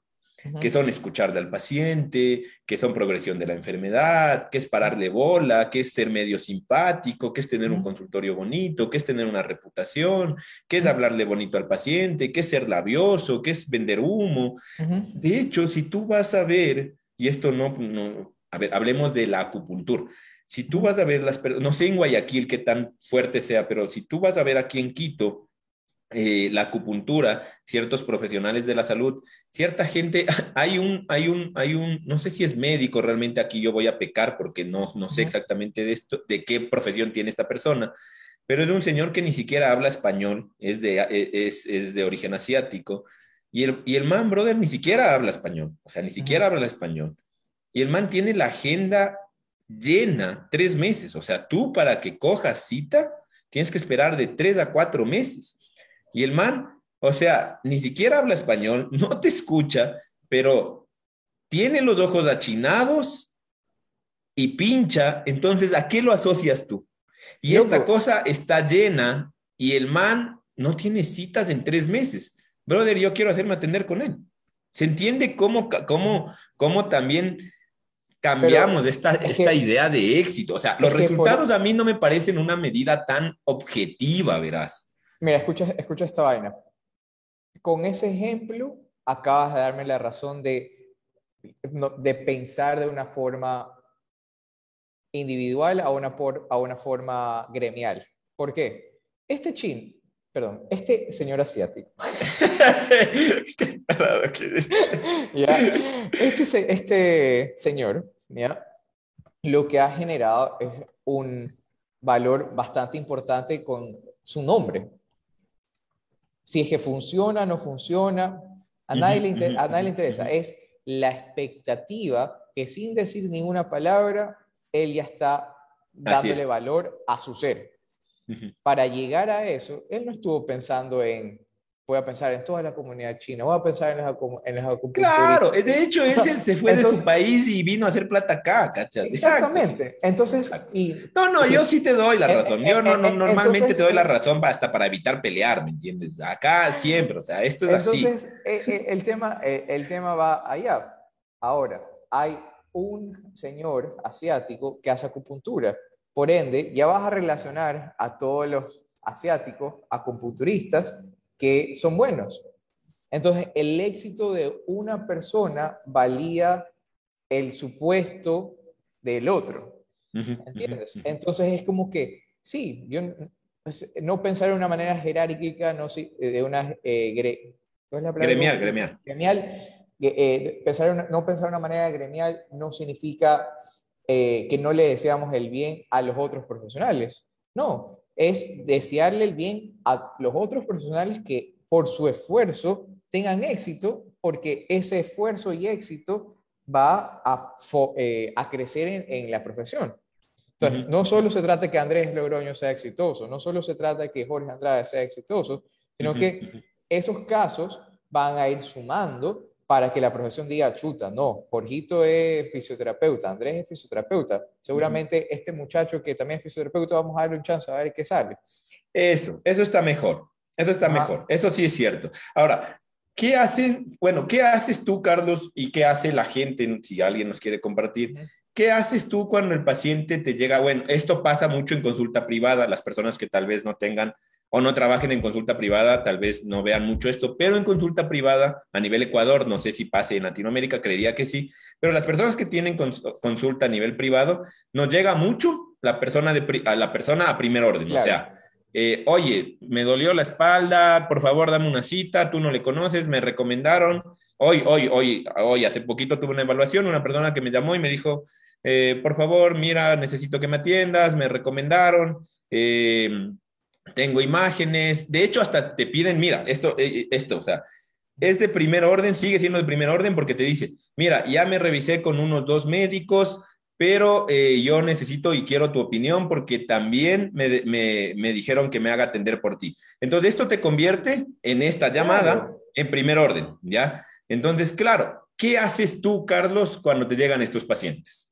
S2: que son escuchar al paciente, que son progresión de la enfermedad, que es pararle bola, que es ser medio simpático, que es tener un consultorio bonito, que es tener una reputación, que es hablarle bonito al paciente, que es ser labioso, que es vender humo. De hecho, si tú vas a ver, y esto no, no, a ver, hablemos de la acupuntura. Si tú vas a ver las, no sé en Guayaquil qué tan fuerte sea, pero si tú vas a ver aquí en Quito, eh, la acupuntura, ciertos profesionales de la salud, cierta gente, hay un, hay un, hay un, no sé si es médico realmente aquí, yo voy a pecar porque no, no sé exactamente de esto, de qué profesión tiene esta persona, pero es un señor que ni siquiera habla español, es de, e, es, es de origen asiático, y el, y el man, brother, ni siquiera habla español, o sea, ni siquiera habla español, y el man tiene la agenda llena tres meses, o sea, tú para que cojas cita, tienes que esperar de tres a cuatro meses. Y el man, o sea, ni siquiera habla español, no te escucha, pero tiene los ojos achinados y pincha, entonces, ¿a qué lo asocias tú? Y esta cosa está llena y el man no tiene citas en tres meses. Brother, yo quiero hacerme atender con él. ¿Se entiende cómo, cómo, cómo también cambiamos esta, esta idea de éxito? O sea, los resultados a mí no me parecen una medida tan objetiva, verás.
S1: Mira, escucha, escucha esta vaina. Con ese ejemplo, acabas de darme la razón de, de pensar de una forma individual a una, por, a una forma gremial. ¿Por qué? Este chin, perdón, este señor asiático. Qué ¿Ya? Este, este señor, ¿ya? lo que ha generado es un valor bastante importante con su nombre si es que funciona, no funciona, a nadie, le, a nadie le interesa. Es la expectativa que sin decir ninguna palabra, él ya está dándole valor a su ser. Para llegar a eso, él no estuvo pensando en voy a pensar en toda la comunidad china, voy a pensar en las, en
S2: Claro, de hecho, ese se fue de su país y vino a hacer plata acá, ¿cachai?
S1: Exactamente. Entonces, y,
S2: no, no, yo sí te doy la razón. Yo no, no normalmente te doy la razón hasta para evitar pelear, ¿me entiendes? Acá siempre, o sea, esto es así.
S1: Entonces, el, tema, el tema va allá. Ahora, hay un señor asiático que hace acupuntura. Por ende, ya vas a relacionar a todos los asiáticos acupunturistas que son buenos. Entonces, el éxito de una persona valía el supuesto del otro. ¿Entiendes? Entonces, es como que, sí, yo no pensar de una manera jerárquica, no de una... Eh,
S2: gremial, gremial.
S1: Gremial. Eh, pensar no pensar de una manera gremial no significa eh, que no le deseamos el bien a los otros profesionales. No, es desearle el bien a los otros profesionales que por su esfuerzo tengan éxito, porque ese esfuerzo y éxito va a, eh, a crecer en, la profesión. Entonces, no solo se trata de que Andrés Logroño sea exitoso, no solo se trata de que Jorge Andrade sea exitoso, sino que esos casos van a ir sumando para que la profesión diga, chuta, no, Jorgito es fisioterapeuta, Andrés es fisioterapeuta, seguramente este muchacho que también es fisioterapeuta, vamos a darle un chance a ver qué sale.
S2: Eso, eso está mejor, eso está mejor, eso sí es cierto. Ahora, ¿qué hacen, bueno, qué haces tú, Carlos, y qué hace la gente, si alguien nos quiere compartir? ¿Qué haces tú cuando el paciente te llega? Bueno, esto pasa mucho en consulta privada, las personas que tal vez no tengan o no trabajen en consulta privada, tal vez no vean mucho esto, pero en consulta privada a nivel Ecuador, no sé si pase en Latinoamérica, creería que sí, pero las personas que tienen consulta a nivel privado, nos llega mucho la persona, de, a, la persona a primer orden, o sea, eh, oye, me dolió la espalda, por favor dame una cita, tú no le conoces, me recomendaron, hoy, hoy, hoy, hoy, hace poquito tuve una evaluación, una persona que me llamó y me dijo, eh, por favor, mira, necesito que me atiendas, me recomendaron, eh, tengo imágenes, de hecho hasta te piden, mira, esto, eh, eh, esto, o sea, es de primer orden, sigue siendo de primer orden porque te dice, mira, ya me revisé con unos dos médicos, pero eh, yo necesito y quiero tu opinión porque también me, me, dijeron que me haga atender por ti. Entonces, esto te convierte en esta llamada en primer orden, ¿ya? Entonces, claro, ¿qué haces tú, Carlos, cuando te llegan estos pacientes?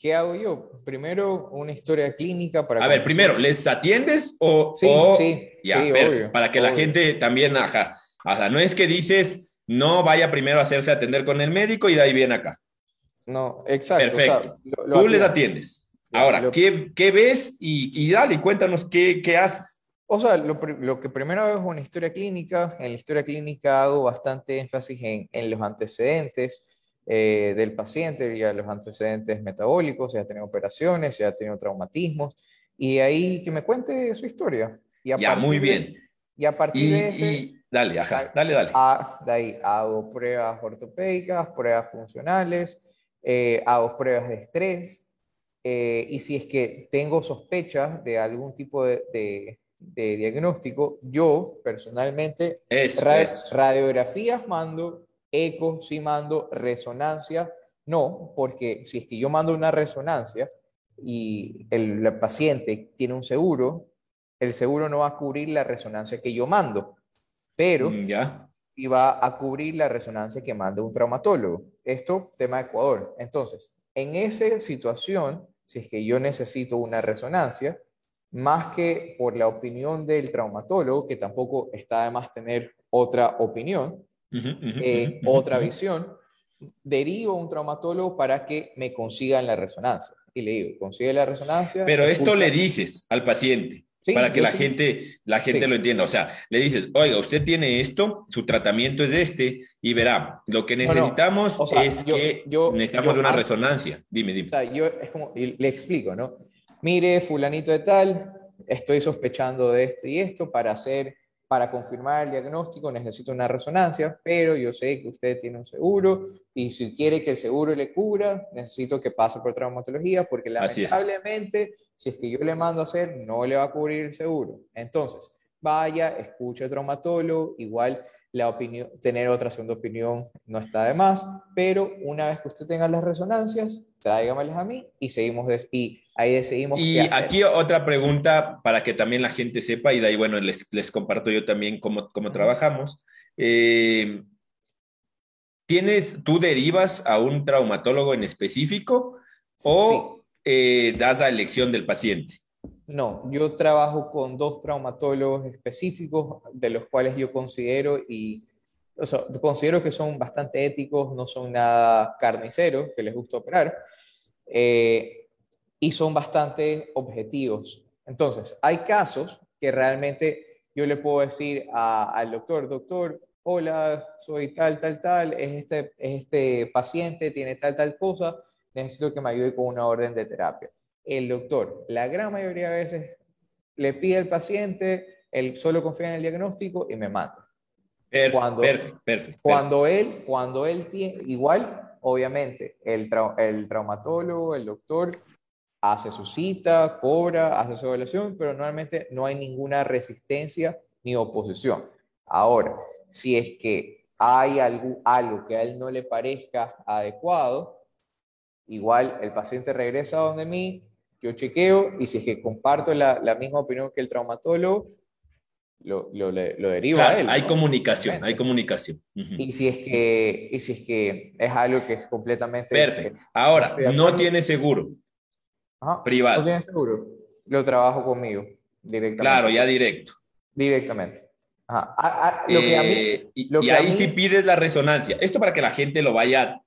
S1: ¿Qué hago yo? Primero, una historia clínica para...
S2: A ver, primero, ¿les atiendes o...?
S1: Sí, sí,
S2: ya, para que la gente también, ajá, ajá, no es que dices, no vaya primero a hacerse atender con el médico y de ahí viene acá.
S1: No, exacto.
S2: Perfecto. Tú les atiendes. Ahora, ¿qué, ¿qué, ves? Y, y, dale, cuéntanos qué, qué haces.
S1: O sea, lo, lo, que primero hago es una historia clínica. En la historia clínica hago bastante énfasis en, en los antecedentes, eh, del paciente, ya los antecedentes metabólicos, si ha tenido operaciones, si ha tenido traumatismos, y ahí que me cuente su historia.
S2: Y ya, muy bien.
S1: y a partir de ese...
S2: dale, ajá, dale, dale.
S1: de ahí hago pruebas ortopédicas, pruebas funcionales, eh, hago pruebas de estrés, eh, y si es que tengo sospechas de algún tipo de, de, diagnóstico, yo personalmente radiografías mando eco sí mando, resonancia no, porque si es que yo mando una resonancia y el, paciente tiene un seguro, el seguro no va a cubrir la resonancia que yo mando, pero
S2: mm, ya.
S1: y va a cubrir la resonancia que manda un traumatólogo. Esto, tema de Ecuador. Entonces, en esa situación, si es que yo necesito una resonancia, más que por la opinión del traumatólogo, que tampoco está de más tener otra opinión, eh, otra visión, derivo a un traumatólogo para que me consigan la resonancia. Y le digo, consigue la resonancia.
S2: Pero esto le dices al paciente. para que la gente, la gente lo entienda. O sea, le dices, oiga, usted tiene esto, su tratamiento es este, y verá, lo que necesitamos es que necesitamos una resonancia. Dime, dime.
S1: yo es como, le explico, ¿no? Mire, fulanito de tal, estoy sospechando de esto y esto para hacer para confirmar el diagnóstico necesito una resonancia, pero yo sé que usted tiene un seguro y si quiere que el seguro le cubra, necesito que pase por traumatología porque lamentablemente si es que yo le mando a hacer, no le va a cubrir el seguro. Entonces, vaya, escuche al traumatólogo, igual la opinión, tener otra segunda opinión no está de más, pero una vez que usted tenga las resonancias, tráigamelas a mí y seguimos, y ahí decidimos.
S2: Y aquí otra pregunta para que también la gente sepa, y de ahí, bueno, les, les comparto yo también cómo, cómo trabajamos. Eh, ¿Tienes, tú derivas a un traumatólogo en específico o eh, das a elección del paciente?
S1: No, yo trabajo con dos traumatólogos específicos de los cuales yo considero y o sea, considero que son bastante éticos, no son nada carniceros, que les gusta operar, eh, y son bastante objetivos. Entonces, hay casos que realmente yo le puedo decir al doctor, doctor, hola, soy tal, tal, tal, es este, es este paciente, tiene tal, tal cosa, necesito que me ayude con una orden de terapia el doctor, la gran mayoría de veces, le pide al paciente, él solo confía en el diagnóstico y me manda.
S2: Perfecto, cuando, perfecto,
S1: Cuando él, cuando él tiene, igual, obviamente, el, el traumatólogo, el doctor, hace su cita, cobra, hace su evaluación, pero normalmente no hay ninguna resistencia ni oposición. Ahora, si es que hay algo, algo que a él no le parezca adecuado, igual el paciente regresa donde mí, yo chequeo y si es que comparto la, la misma opinión que el traumatólogo, lo, lo, lo deriva a él.
S2: Hay comunicación, hay comunicación.
S1: y, si es que, y si es que es algo que es completamente...
S2: Perfecto. Ahora, no tiene seguro. privado.
S1: No tiene seguro. Lo trabajo conmigo directamente.
S2: Claro, ya directo.
S1: Directamente.
S2: y, ahí sí pides la resonancia. Esto para que la gente lo vaya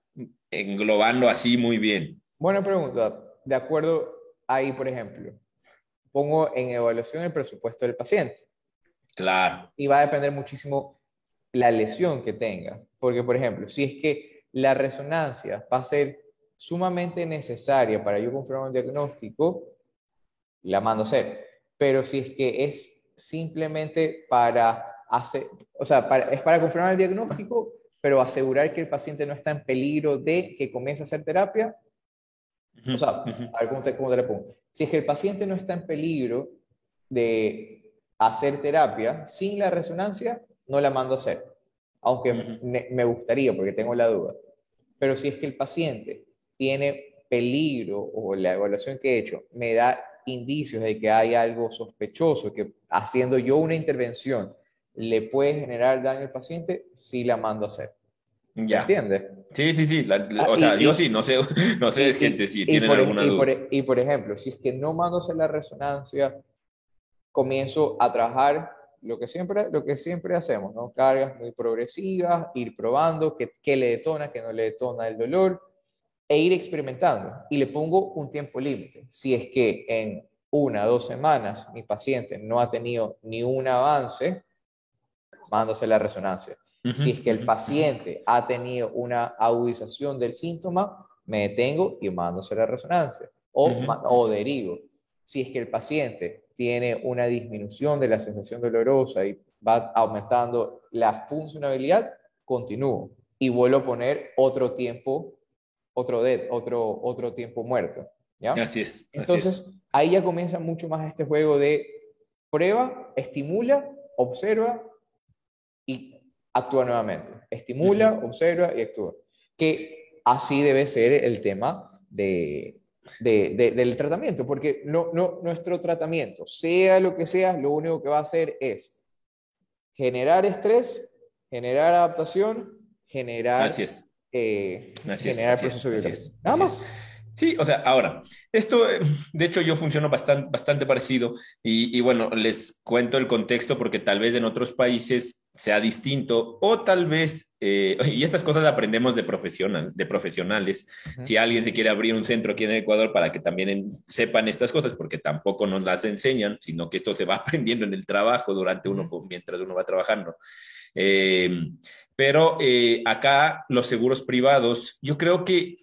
S2: englobando así muy bien.
S1: Buena pregunta. De acuerdo, ahí, por ejemplo, pongo en evaluación el presupuesto del paciente.
S2: Claro.
S1: Y va a depender muchísimo la lesión que tenga. Porque, por ejemplo, si es que la resonancia va a ser sumamente necesaria para yo confirmar un diagnóstico, la mando a hacer. Pero si es que es simplemente para hacer, o sea, es para confirmar el diagnóstico, pero asegurar que el paciente no está en peligro de que comience a hacer terapia, o sea, a ver cómo te, cómo le pongo. Si es que el paciente no está en peligro de hacer terapia, sin la resonancia, no la mando a hacer. Aunque me, gustaría, porque tengo la duda. Pero si es que el paciente tiene peligro o la evaluación que he hecho me da indicios de que hay algo sospechoso, que haciendo yo una intervención le puede generar daño al paciente, sí la mando a hacer. Ya. ¿Entiendes?
S2: Sí, sí, sí. Ah, o sea, yo sí, no sé, no sé de gente si tienen alguna duda.
S1: E, y por, ejemplo, si es que no mando hacer la resonancia, comienzo a trabajar lo que siempre, lo que siempre hacemos, ¿no? Cargas muy progresivas, ir probando qué, qué le detona, qué no le detona el dolor, e ir experimentando. Y le pongo un tiempo límite. Si es que en una o dos semanas mi paciente no ha tenido ni un avance, mando a hacer resonancia si es que el paciente ha tenido una agudización del síntoma, me detengo y mando a hacer la resonancia o, o derivo. Si es que el paciente tiene una disminución de la sensación dolorosa y va aumentando la funcionalidad, continúo y vuelvo a poner otro tiempo, otro, de, otro, otro tiempo muerto. ¿ya?
S2: Así es.
S1: Entonces, ahí ya comienza mucho más este juego de prueba, estimula, observa actúa nuevamente. Estimula, observa y actúa. Que así debe ser el tema de, del tratamiento, porque no, no, nuestro tratamiento, sea lo que sea, lo único que va a hacer es generar estrés, generar adaptación, generar,
S2: eh,
S1: generar proceso Nada más.
S2: Sí, o sea, ahora, esto, eh, de hecho, yo funciono bastante, bastante parecido y, bueno, les cuento el contexto porque tal vez en otros países sea distinto o tal vez, eh, y estas cosas aprendemos de, profesional, de profesionales, si alguien se quiere abrir un centro aquí en Ecuador para que también sepan estas cosas, porque tampoco nos las enseñan, sino que esto se va aprendiendo en el trabajo durante uno, mientras uno va trabajando. Eh, pero acá los seguros privados, yo creo que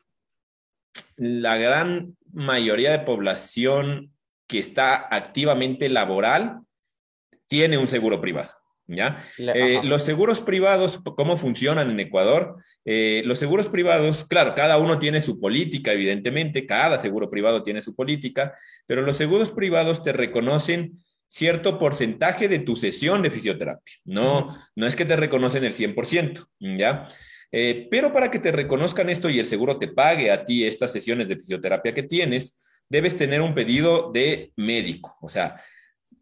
S2: la gran mayoría de población que está activamente laboral tiene un seguro privado. ¿Ya? Eh, los seguros privados, ¿cómo funcionan en Ecuador? Eh, los seguros privados, claro, cada uno tiene su política, evidentemente, cada seguro privado tiene su política, pero los seguros privados te reconocen cierto porcentaje de tu sesión de fisioterapia. No, no es que te reconocen el 100%, ¿ya? Eh, pero para que te reconozcan esto y el seguro te pague a ti estas sesiones de fisioterapia que tienes, debes tener un pedido de médico. O sea,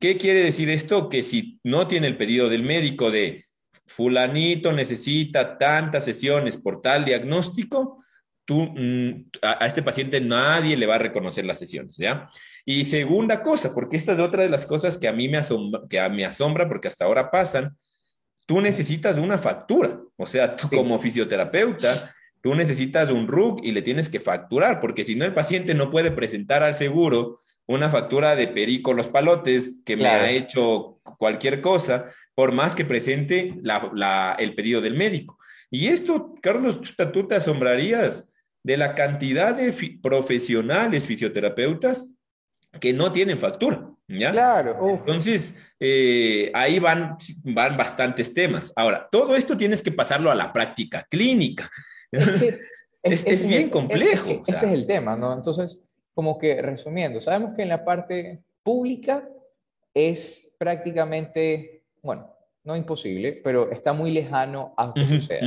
S2: ¿qué quiere decir esto? Que si no tiene el pedido del médico de fulanito necesita tantas sesiones por tal diagnóstico, tú, mm, a, este paciente nadie le va a reconocer las sesiones, ¿ya? Y segunda cosa, porque esta es otra de las cosas que a mí me asombra, que me asombra porque hasta ahora pasan, tú necesitas una factura. O sea, tú como fisioterapeuta, tú necesitas un RUC y le tienes que facturar, porque si no el paciente no puede presentar al seguro una factura de perico los palotes que me ha hecho cualquier cosa, por más que presente el pedido del médico. Y esto, Carlos, tú te asombrarías de la cantidad de profesionales fisioterapeutas que no tienen factura. ¿ya?
S1: Claro.
S2: Entonces, eh, ahí van, van bastantes temas. Ahora, todo esto tienes que pasarlo a la práctica clínica. Es, bien complejo.
S1: ese es el tema, ¿no? Entonces, como que resumiendo, sabemos que en la parte pública es prácticamente, bueno, no imposible, pero está muy lejano a que suceda.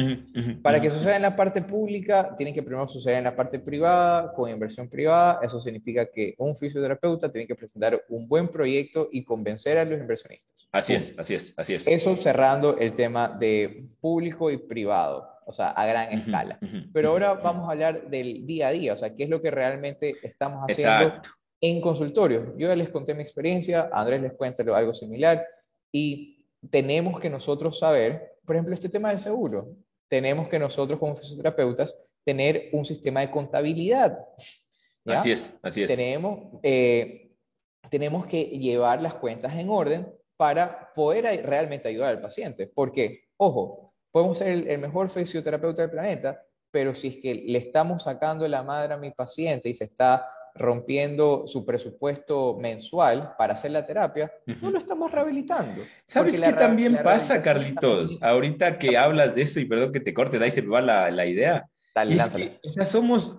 S1: Para que suceda en la parte pública, tiene que primero suceder en la parte privada, con inversión privada. Eso significa que un fisioterapeuta tiene que presentar un buen proyecto y convencer a los inversionistas.
S2: Así es, así es, así es.
S1: Eso cerrando el tema de público y privado, o sea, a gran escala. Pero ahora vamos a hablar del día a día, o sea, qué es lo que realmente estamos haciendo en consultorio. Yo ya les conté mi experiencia, Andrés les cuenta algo similar y tenemos que nosotros saber, por ejemplo, este tema del seguro, tenemos que nosotros como fisioterapeutas tener un sistema de contabilidad.
S2: Así es, así es.
S1: Tenemos, eh, tenemos que llevar las cuentas en orden para poder realmente ayudar al paciente. Porque, ojo, podemos ser el, el mejor fisioterapeuta del planeta, pero si es que le estamos sacando la madre a mi paciente y se está rompiendo su presupuesto mensual para hacer la terapia, no lo estamos rehabilitando.
S2: ¿Sabes qué también pasa, Carlitos? Ahorita que hablas de eso, y perdón que te corte, de ahí se me va la, la idea. es que, o sea, somos,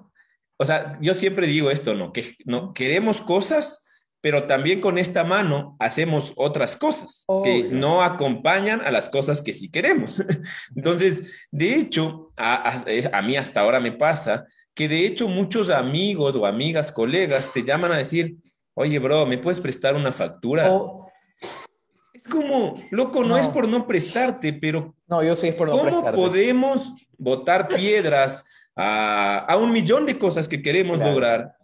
S2: o sea, yo siempre digo esto, ¿no? Que no, queremos cosas, pero también con esta mano hacemos otras cosas que no acompañan a las cosas que sí queremos. Entonces, de hecho, a, a mí hasta ahora me pasa que de hecho muchos amigos o amigas, colegas te llaman a decir, oye, bro, ¿me puedes prestar una factura? Es como, loco, no, es por no prestarte, pero...
S1: No, yo sí es por no
S2: ¿Cómo podemos botar piedras a, un millón de cosas que queremos lograr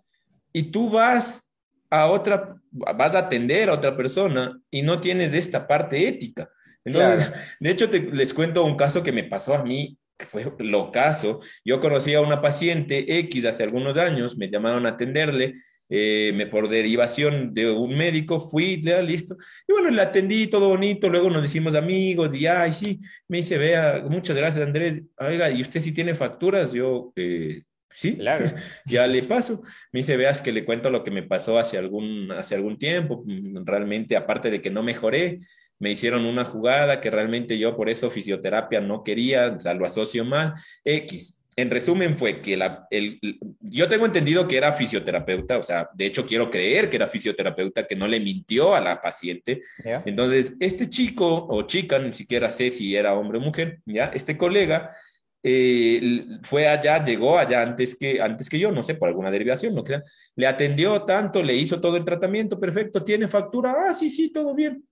S2: y tú vas a otra, vas a atender a otra persona y no tienes de esta parte ética? De hecho, te, les cuento un caso que me pasó a mí fue lo caso. Yo conocí a una paciente X hace algunos años, me llamaron a atenderle, eh, me por derivación de un médico, fui, ya, listo. Y bueno, le atendí todo bonito, luego nos hicimos amigos y ay, sí, me dice, vea, muchas gracias Andrés. Oiga, ¿y usted si tiene facturas? Yo, eh, sí, claro. ya le paso. Me dice, veas que le cuento lo que me pasó hace algún, hace algún tiempo. Realmente, aparte de que no mejoré, me hicieron una jugada que realmente yo por eso fisioterapia no quería, o sea, lo asocio mal. X. En resumen fue que la, el, yo tengo entendido que era fisioterapeuta, o sea, de hecho quiero creer que era fisioterapeuta, que no le mintió a la paciente. Entonces, este chico o chica, ni siquiera sé si era hombre o mujer, ya, este colega eh, fue allá, llegó allá antes que, antes que yo, no sé, por alguna derivación, no le atendió tanto, le hizo todo el tratamiento, perfecto, tiene factura, ah, sí, sí, todo bien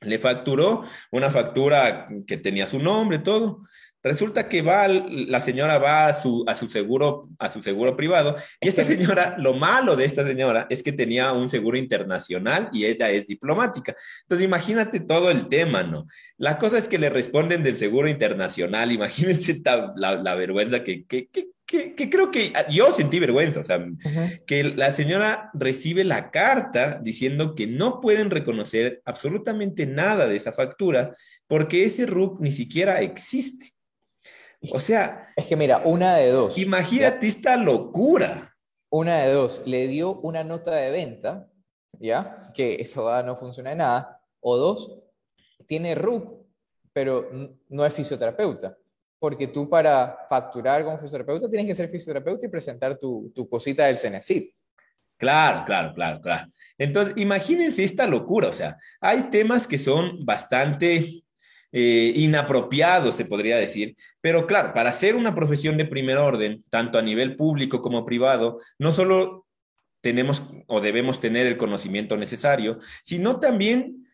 S2: le facturó una factura que tenía su nombre, todo. Resulta que va, la señora va a su, a su seguro, a su seguro privado, y esta señora, lo malo de esta señora es que tenía un seguro internacional y ella es diplomática. Entonces, imagínate todo el tema, ¿no? La cosa es que le responden del seguro internacional, imagínense la, la, vergüenza que, que, que, que, creo que yo sentí vergüenza, o sea, que la señora recibe la carta diciendo que no pueden reconocer absolutamente nada de esa factura porque ese RUC ni siquiera existe. O sea...
S1: Es que mira, una de dos.
S2: Imagínate esta locura.
S1: Una de dos. Le dio una nota de venta, ¿ya? Que eso no funciona de nada. O dos, tiene RUC, pero no es fisioterapeuta. Porque tú para facturar como fisioterapeuta tienes que ser fisioterapeuta y presentar tu, tu cosita del CENESID.
S2: Claro, claro, claro, claro. Entonces, imagínense esta locura, o sea, hay temas que son bastante eh, inapropiados, se podría decir, pero claro, para ser una profesión de primer orden, tanto a nivel público como privado, no solo tenemos o debemos tener el conocimiento necesario, sino también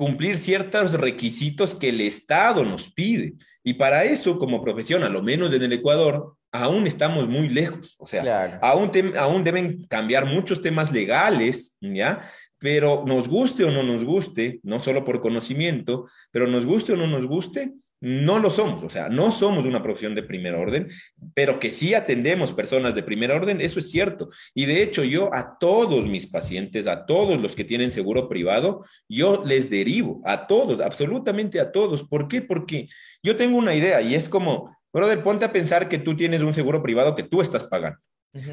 S2: cumplir ciertos requisitos que el Estado nos pide. Y para eso, como profesión, a lo menos en el Ecuador, aún estamos muy lejos. O sea, aún, aún deben cambiar muchos temas legales, ¿ya? Pero nos guste o no nos guste, no solo por conocimiento, pero nos guste o no nos guste, no lo somos, o sea, no somos una profesión de primer orden, pero que sí atendemos personas de primer orden, eso es cierto. Y de hecho yo a todos mis pacientes, a todos los que tienen seguro privado, yo les derivo, a todos, absolutamente a todos. ¿Por qué? Porque yo tengo una idea y es como, brother, ponte a pensar que tú tienes un seguro privado que tú estás pagando.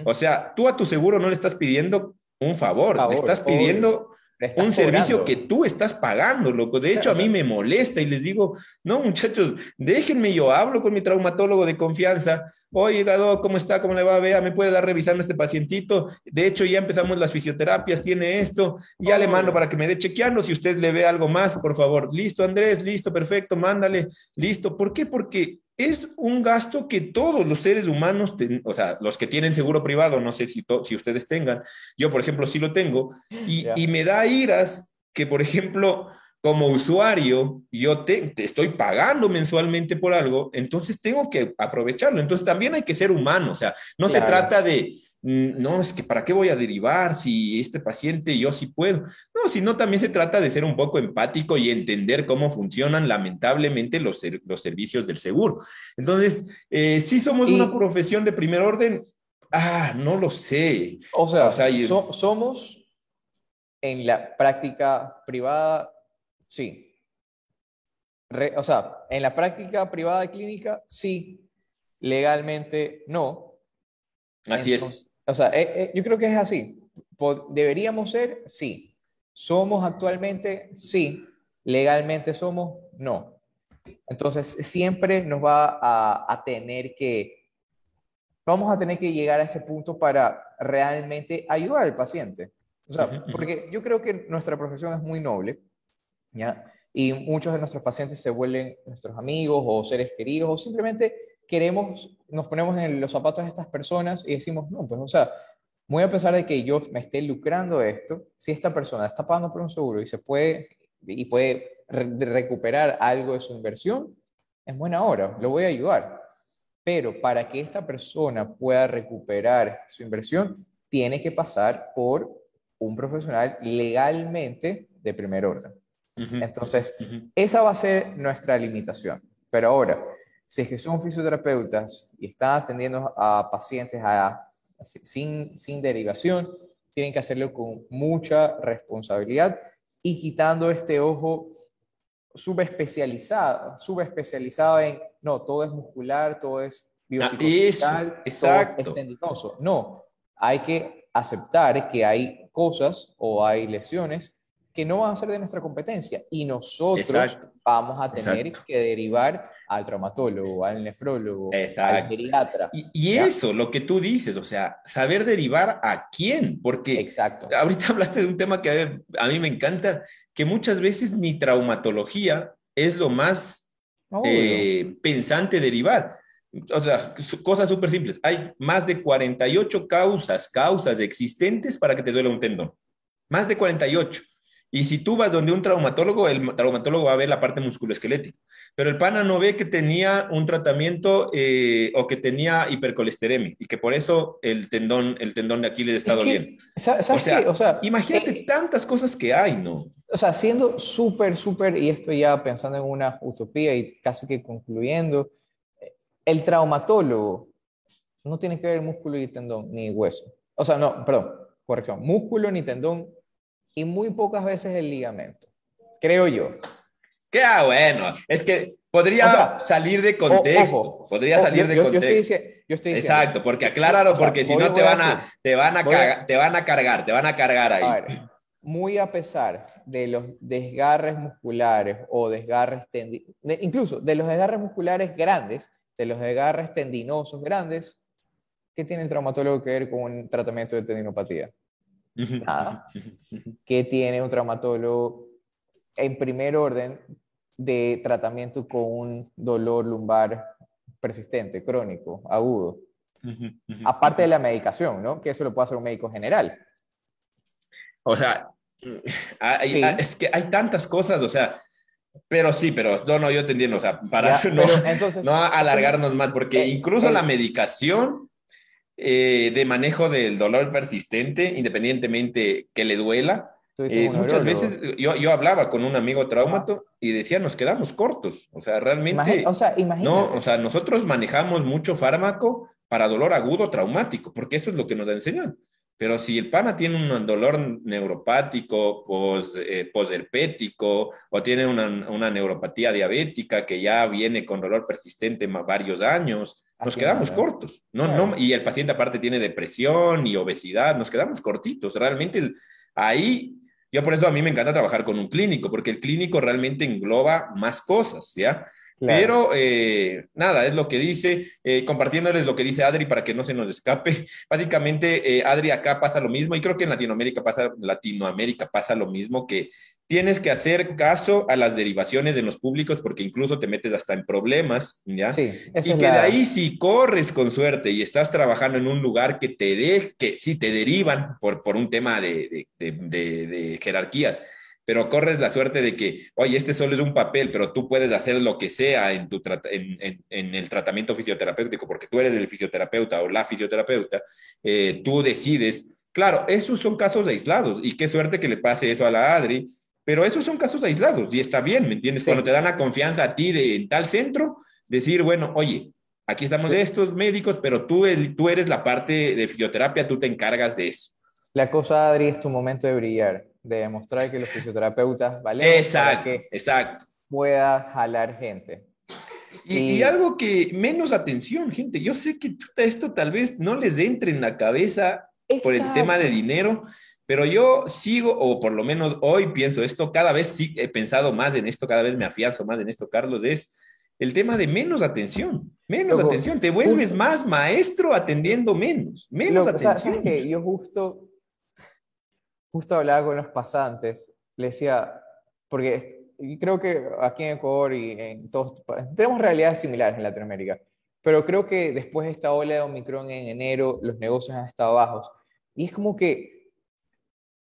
S2: O sea, tú a tu seguro no le estás pidiendo un favor, le estás pidiendo un servicio que tú estás pagando, loco. De hecho, a mí me molesta y les digo, no, muchachos, déjenme, yo hablo con mi traumatólogo de confianza. Oye, Gado, ¿cómo está? ¿Cómo le va? a ver? ¿me puede dar revisando este pacientito? De hecho, ya empezamos las fisioterapias, tiene esto, ya le mando para que me dé chequeando. Si usted le ve algo más, por favor. Listo, Andrés, listo, perfecto, mándale, listo. ¿Por qué? Porque es un gasto que todos los seres humanos, o sea, los que tienen seguro privado, no sé si, si ustedes tengan, yo por ejemplo sí lo tengo, y, me da iras que por ejemplo como usuario yo te, estoy pagando mensualmente por algo, entonces tengo que aprovecharlo. Entonces también hay que ser humano, o sea, no se trata de, no, es que para qué voy a derivar si este paciente yo sí puedo. No, sino también se trata de ser un poco empático y entender cómo funcionan lamentablemente los, los servicios del seguro. Entonces, eh, si somos una profesión de primer orden, ah, no lo sé.
S1: O sea, somos en la práctica privada, sí. o sea, en la práctica privada clínica, sí. Legalmente, no.
S2: Así es.
S1: O sea, eh, eh, yo creo que es así. ¿Deberíamos ser? Sí. ¿Somos actualmente? Sí. ¿Legalmente somos? No. Entonces, siempre nos va a, tener que, vamos a tener que llegar a ese punto para realmente ayudar al paciente. O sea, porque yo creo que nuestra profesión es muy noble, ¿ya? Y muchos de nuestros pacientes se vuelven nuestros amigos o seres queridos o simplemente queremos, nos ponemos en los zapatos de estas personas y decimos, no, pues, o sea, muy a pesar de que yo me esté lucrando de esto, si esta persona está pagando por un seguro y se puede, y puede recuperar algo de su inversión, es buena hora, lo voy a ayudar. Pero para que esta persona pueda recuperar su inversión, tiene que pasar por un profesional legalmente de primer orden. Entonces, esa va a ser nuestra limitación. Pero ahora, si es que son fisioterapeutas y están atendiendo a pacientes sin, sin derivación, tienen que hacerlo con mucha responsabilidad y quitando este ojo subespecializado, subespecializado en, no, todo es muscular, todo es biopsicosocial,
S2: todo
S1: es tendinoso. No, hay que aceptar que hay cosas o hay lesiones que no van a ser de nuestra competencia y nosotros vamos a tener que derivar al traumatólogo, al nefrólogo, al geriatra.
S2: Y, eso, lo que tú dices, o sea, saber derivar a quién, porque
S1: Exacto.
S2: ahorita hablaste de un tema que a mí me encanta, que muchas veces ni traumatología es lo más eh, pensante derivar. O sea, cosas súper simples. Hay más de 48 causas, causas existentes para que te duela un tendón. Más de 48. Y si tú vas donde un traumatólogo, el traumatólogo va a ver la parte musculoesquelética. Pero el pana no ve que tenía un tratamiento eh, o que tenía hipercolesteremia y que por eso el tendón, el tendón de Aquiles está doliendo. o, sea, imagínate eh, tantas cosas que hay, ¿no?
S1: O sea, siendo súper, súper, y esto ya pensando en una utopía y casi que concluyendo, el traumatólogo no tiene que ver músculo y tendón ni hueso. O sea, no, perdón, corrección, músculo ni tendón y muy pocas veces el ligamento, creo yo.
S2: Qué ah, bueno, es que podría salir de contexto, podría salir de contexto.
S1: Yo estoy, diciendo,
S2: Exacto, porque acláralo, porque si no te van, a, te, van a te van a cargar, te van a cargar ahí.
S1: muy a pesar de los desgarres musculares o desgarres tendinosos, incluso de los desgarres musculares grandes, de los desgarres tendinosos grandes, ¿qué tiene el traumatólogo que ver con un tratamiento de tendinopatía? Nada. ¿Qué tiene un traumatólogo en primer orden de tratamiento con un dolor lumbar persistente, crónico, agudo? Aparte de la medicación, ¿no? Que eso lo puede hacer un médico general.
S2: O sea, es que hay tantas cosas, o sea, pero sí, pero no, no, yo te entiendo, o sea, para no, alargarnos más, porque eh, incluso la medicación eh, de manejo del dolor persistente, independientemente que le duela, eh, muchas veces yo, yo, hablaba con un amigo traumato y decía, nos quedamos cortos, o sea, realmente,
S1: o sea,
S2: no, o sea, nosotros manejamos mucho fármaco para dolor agudo traumático, porque eso es lo que nos enseñan. Pero si el pana tiene un dolor neuropático, pos, eh, posherpético, o tiene una, una, neuropatía diabética que ya viene con dolor persistente más varios años, nos quedamos cortos. No, no, y el paciente aparte tiene depresión y obesidad, nos quedamos cortitos. Realmente ahí, yo por eso a mí me encanta trabajar con un clínico, porque el clínico realmente engloba más cosas, ¿ya? Pero eh, nada, es lo que dice, eh, compartiéndoles lo que dice Adri para que no se nos escape. Básicamente, eh, Adri, acá pasa lo mismo y creo que en Latinoamérica pasa, Latinoamérica pasa lo mismo, que tienes que hacer caso a las derivaciones de los públicos porque incluso te metes hasta en problemas, ¿ya?
S1: Sí,
S2: y que de ahí si corres con suerte y estás trabajando en un lugar que te de, que sí te derivan por, por un tema de, de, de, de jerarquías, pero corres la suerte de que, oye, este solo es un papel, pero tú puedes hacer lo que sea en, tu en, en, el tratamiento fisioterapéutico, porque tú eres el fisioterapeuta o la fisioterapeuta, eh, tú decides. Claro, esos son casos aislados y qué suerte que le pase eso a la Adri, pero esos son casos aislados y está bien, ¿me entiendes? Cuando te dan la confianza a ti de en tal centro, decir, bueno, oye, aquí estamos de estos médicos, pero tú, tú eres la parte de fisioterapia, tú te encargas de eso.
S1: La cosa, Adri, es tu momento de brillar de demostrar que los fisioterapeutas valen
S2: exacto, que exacto.
S1: pueda jalar gente.
S2: Y, algo que menos atención, gente. Yo sé que esto tal vez no les entre en la cabeza por el tema de dinero, pero yo sigo, o por lo menos hoy pienso esto, cada vez sí he pensado más en esto, cada vez me afianzo más en esto, Carlos, es el tema de menos atención, menos atención. Te vuelves más maestro atendiendo menos, menos atención.
S1: que yo justo justo hablaba con los pasantes, le decía, porque creo que aquí en Ecuador y en todos, tenemos realidades similares en Latinoamérica, pero creo que después de esta ola de Omicron en enero, los negocios han estado bajos. Y es como que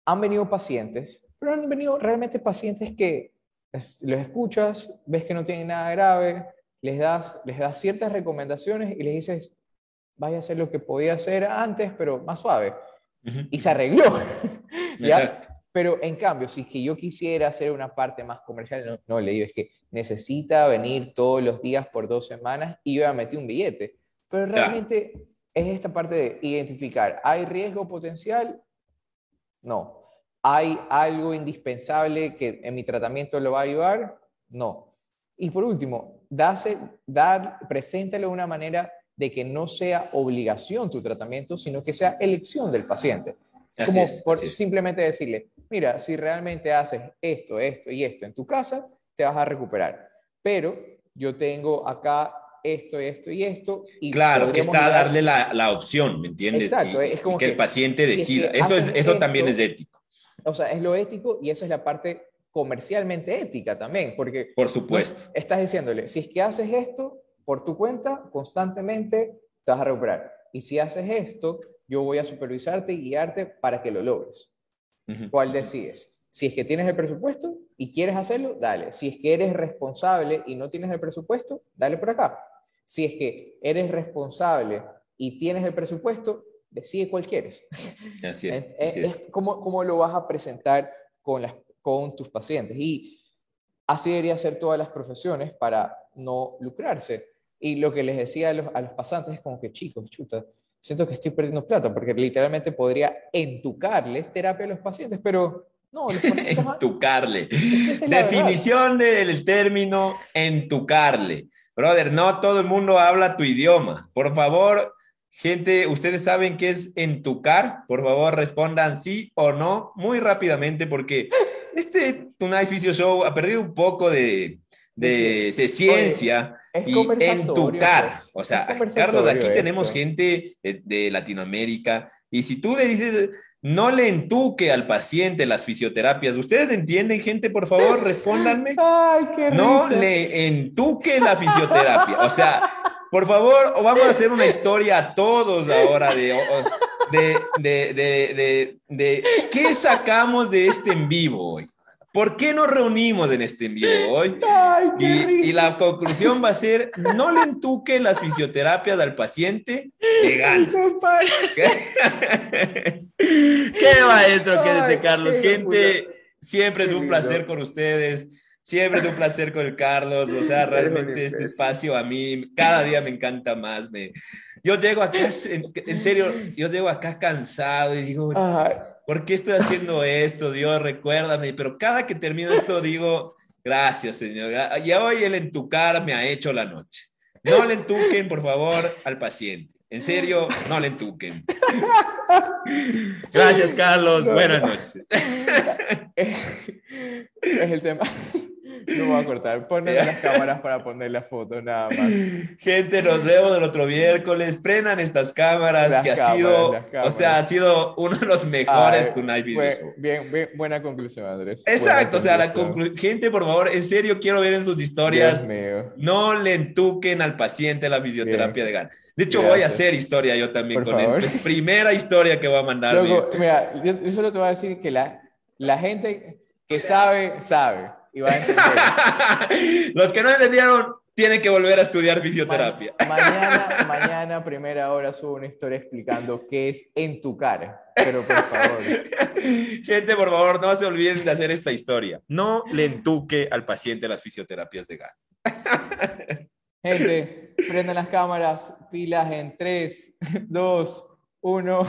S1: han venido pacientes, pero han venido realmente pacientes que los escuchas, ves que no tienen nada grave, les das, les das ciertas recomendaciones y les dices, vaya a hacer lo que podía hacer antes, pero más suave. Y se arregló. Pero en cambio, si es que yo quisiera hacer una parte más comercial, no, le digo, es que necesita venir todos los días por dos semanas y yo ya metí un billete. Pero realmente es esta parte de identificar, ¿hay riesgo potencial? No. ¿Hay algo indispensable que en mi tratamiento lo va a ayudar? No. Y por último, dase, dar, preséntalo de una manera de que no sea obligación tu tratamiento, sino que sea elección del paciente. Como por simplemente decirle, mira, si realmente haces esto, esto y esto en tu casa, te vas a recuperar. Pero yo tengo acá esto, esto y esto. Y
S2: claro, que está a darle la, la, opción, ¿me entiendes?
S1: Exacto, es como
S2: que, el paciente decida. eso es, eso también es ético.
S1: O sea, es lo ético y eso es la parte comercialmente ética también, porque...
S2: Por supuesto.
S1: estás diciéndole, si es que haces esto por tu cuenta, constantemente te vas a recuperar. Y si haces esto, yo voy a supervisarte y guiarte para que lo logres. ¿Cuál decides? Si es que tienes el presupuesto y quieres hacerlo, dale. Si es que eres responsable y no tienes el presupuesto, dale por acá. Si es que eres responsable y tienes el presupuesto, decide cuál quieres.
S2: Así es.
S1: es, ¿cómo, lo vas a presentar con, las, con tus pacientes? Y así debería ser todas las profesiones para no lucrarse. Y lo que les decía a los, a los pasantes es como que, chicos, chuta, siento que estoy perdiendo plata, porque literalmente podría entucarle terapia a los pacientes, pero no, los
S2: entucarle. Definición del término entucarle. Brother, no todo el mundo habla tu idioma. Por favor, gente, ¿ustedes saben qué es entucar? Por favor, respondan sí o no muy rápidamente, porque este Tonight Show ha perdido un poco de, de, de ciencia y entucar. Pues. O sea, Carlos, aquí tenemos gente de, Latinoamérica y si tú le dices, no le entuque al paciente las fisioterapias. ¿Ustedes entienden, gente? Por favor, respóndanme.
S1: Ay, qué
S2: No
S1: risa.
S2: le entuque la fisioterapia. O sea, por favor, vamos a hacer una historia a todos ahora de, de, de, de, de qué sacamos de este en vivo hoy. ¿Por qué nos reunimos en este en vivo hoy?
S1: Ay, qué
S2: Y, y la conclusión va a ser, no le entuque las fisioterapias al paciente de gana.
S1: Compadre.
S2: Qué maestro que es este Carlos.
S1: qué
S2: Gente, siempre es
S1: Qué
S2: un placer con ustedes. Siempre es un placer con el Carlos. O sea, realmente este espacio a mí cada día me encanta más. Me... Yo llego acá, en, en serio, yo llego acá cansado y digo,
S1: Ay,
S2: ¿por qué estoy haciendo esto? Dios, recuérdame. Pero cada que termino esto digo, gracias, Señor. Y hoy el entucar me ha hecho la noche. No le entuquen, por favor, al paciente. En serio, no le entuquen. Gracias, Carlos.
S1: No.
S2: Buenas noches.
S1: es el tema. No voy a cortar. Ponen las cámaras para poner la foto, nada más.
S2: Gente, nos vemos el otro miércoles. Prendan estas cámaras,
S1: Las
S2: que ha
S1: cámaras,
S2: sido,
S1: las
S2: o sea, ha sido uno de los mejores
S1: Ay,
S2: Tonight Video
S1: bue-
S2: Show.
S1: bien, bien, buena conclusión, Andrés.
S2: Exacto, o
S1: Buena
S2: sea, la
S1: conclusión.
S2: conclu- gente, por favor, en serio quiero ver en sus historias. No le entuquen al paciente la fisioterapia de GAN. De hecho,
S1: Gracias.
S2: voy a hacer historia yo también
S1: Por
S2: con
S1: favor.
S2: él. Primera historia que voy a mandar.
S1: Luego, mira, yo, yo solo te voy a decir que la, la gente que sabe, sabe. Y va a entender.
S2: Los que no entendieron tienen que volver a estudiar fisioterapia.
S1: Ma- mañana, mañana, primera hora, subo una historia explicando qué es en tu cara. Pero por favor.
S2: Gente, por favor, no se olviden de hacer esta historia. No le entuque al paciente las fisioterapias de GAN.
S1: Gente, prendan las cámaras, pilas en 3, 2, 1.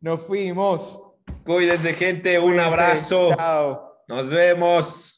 S1: Nos fuimos.
S2: Cuídense, gente. Un
S1: Cuídense.
S2: abrazo.
S1: Chao.
S2: Nos vemos.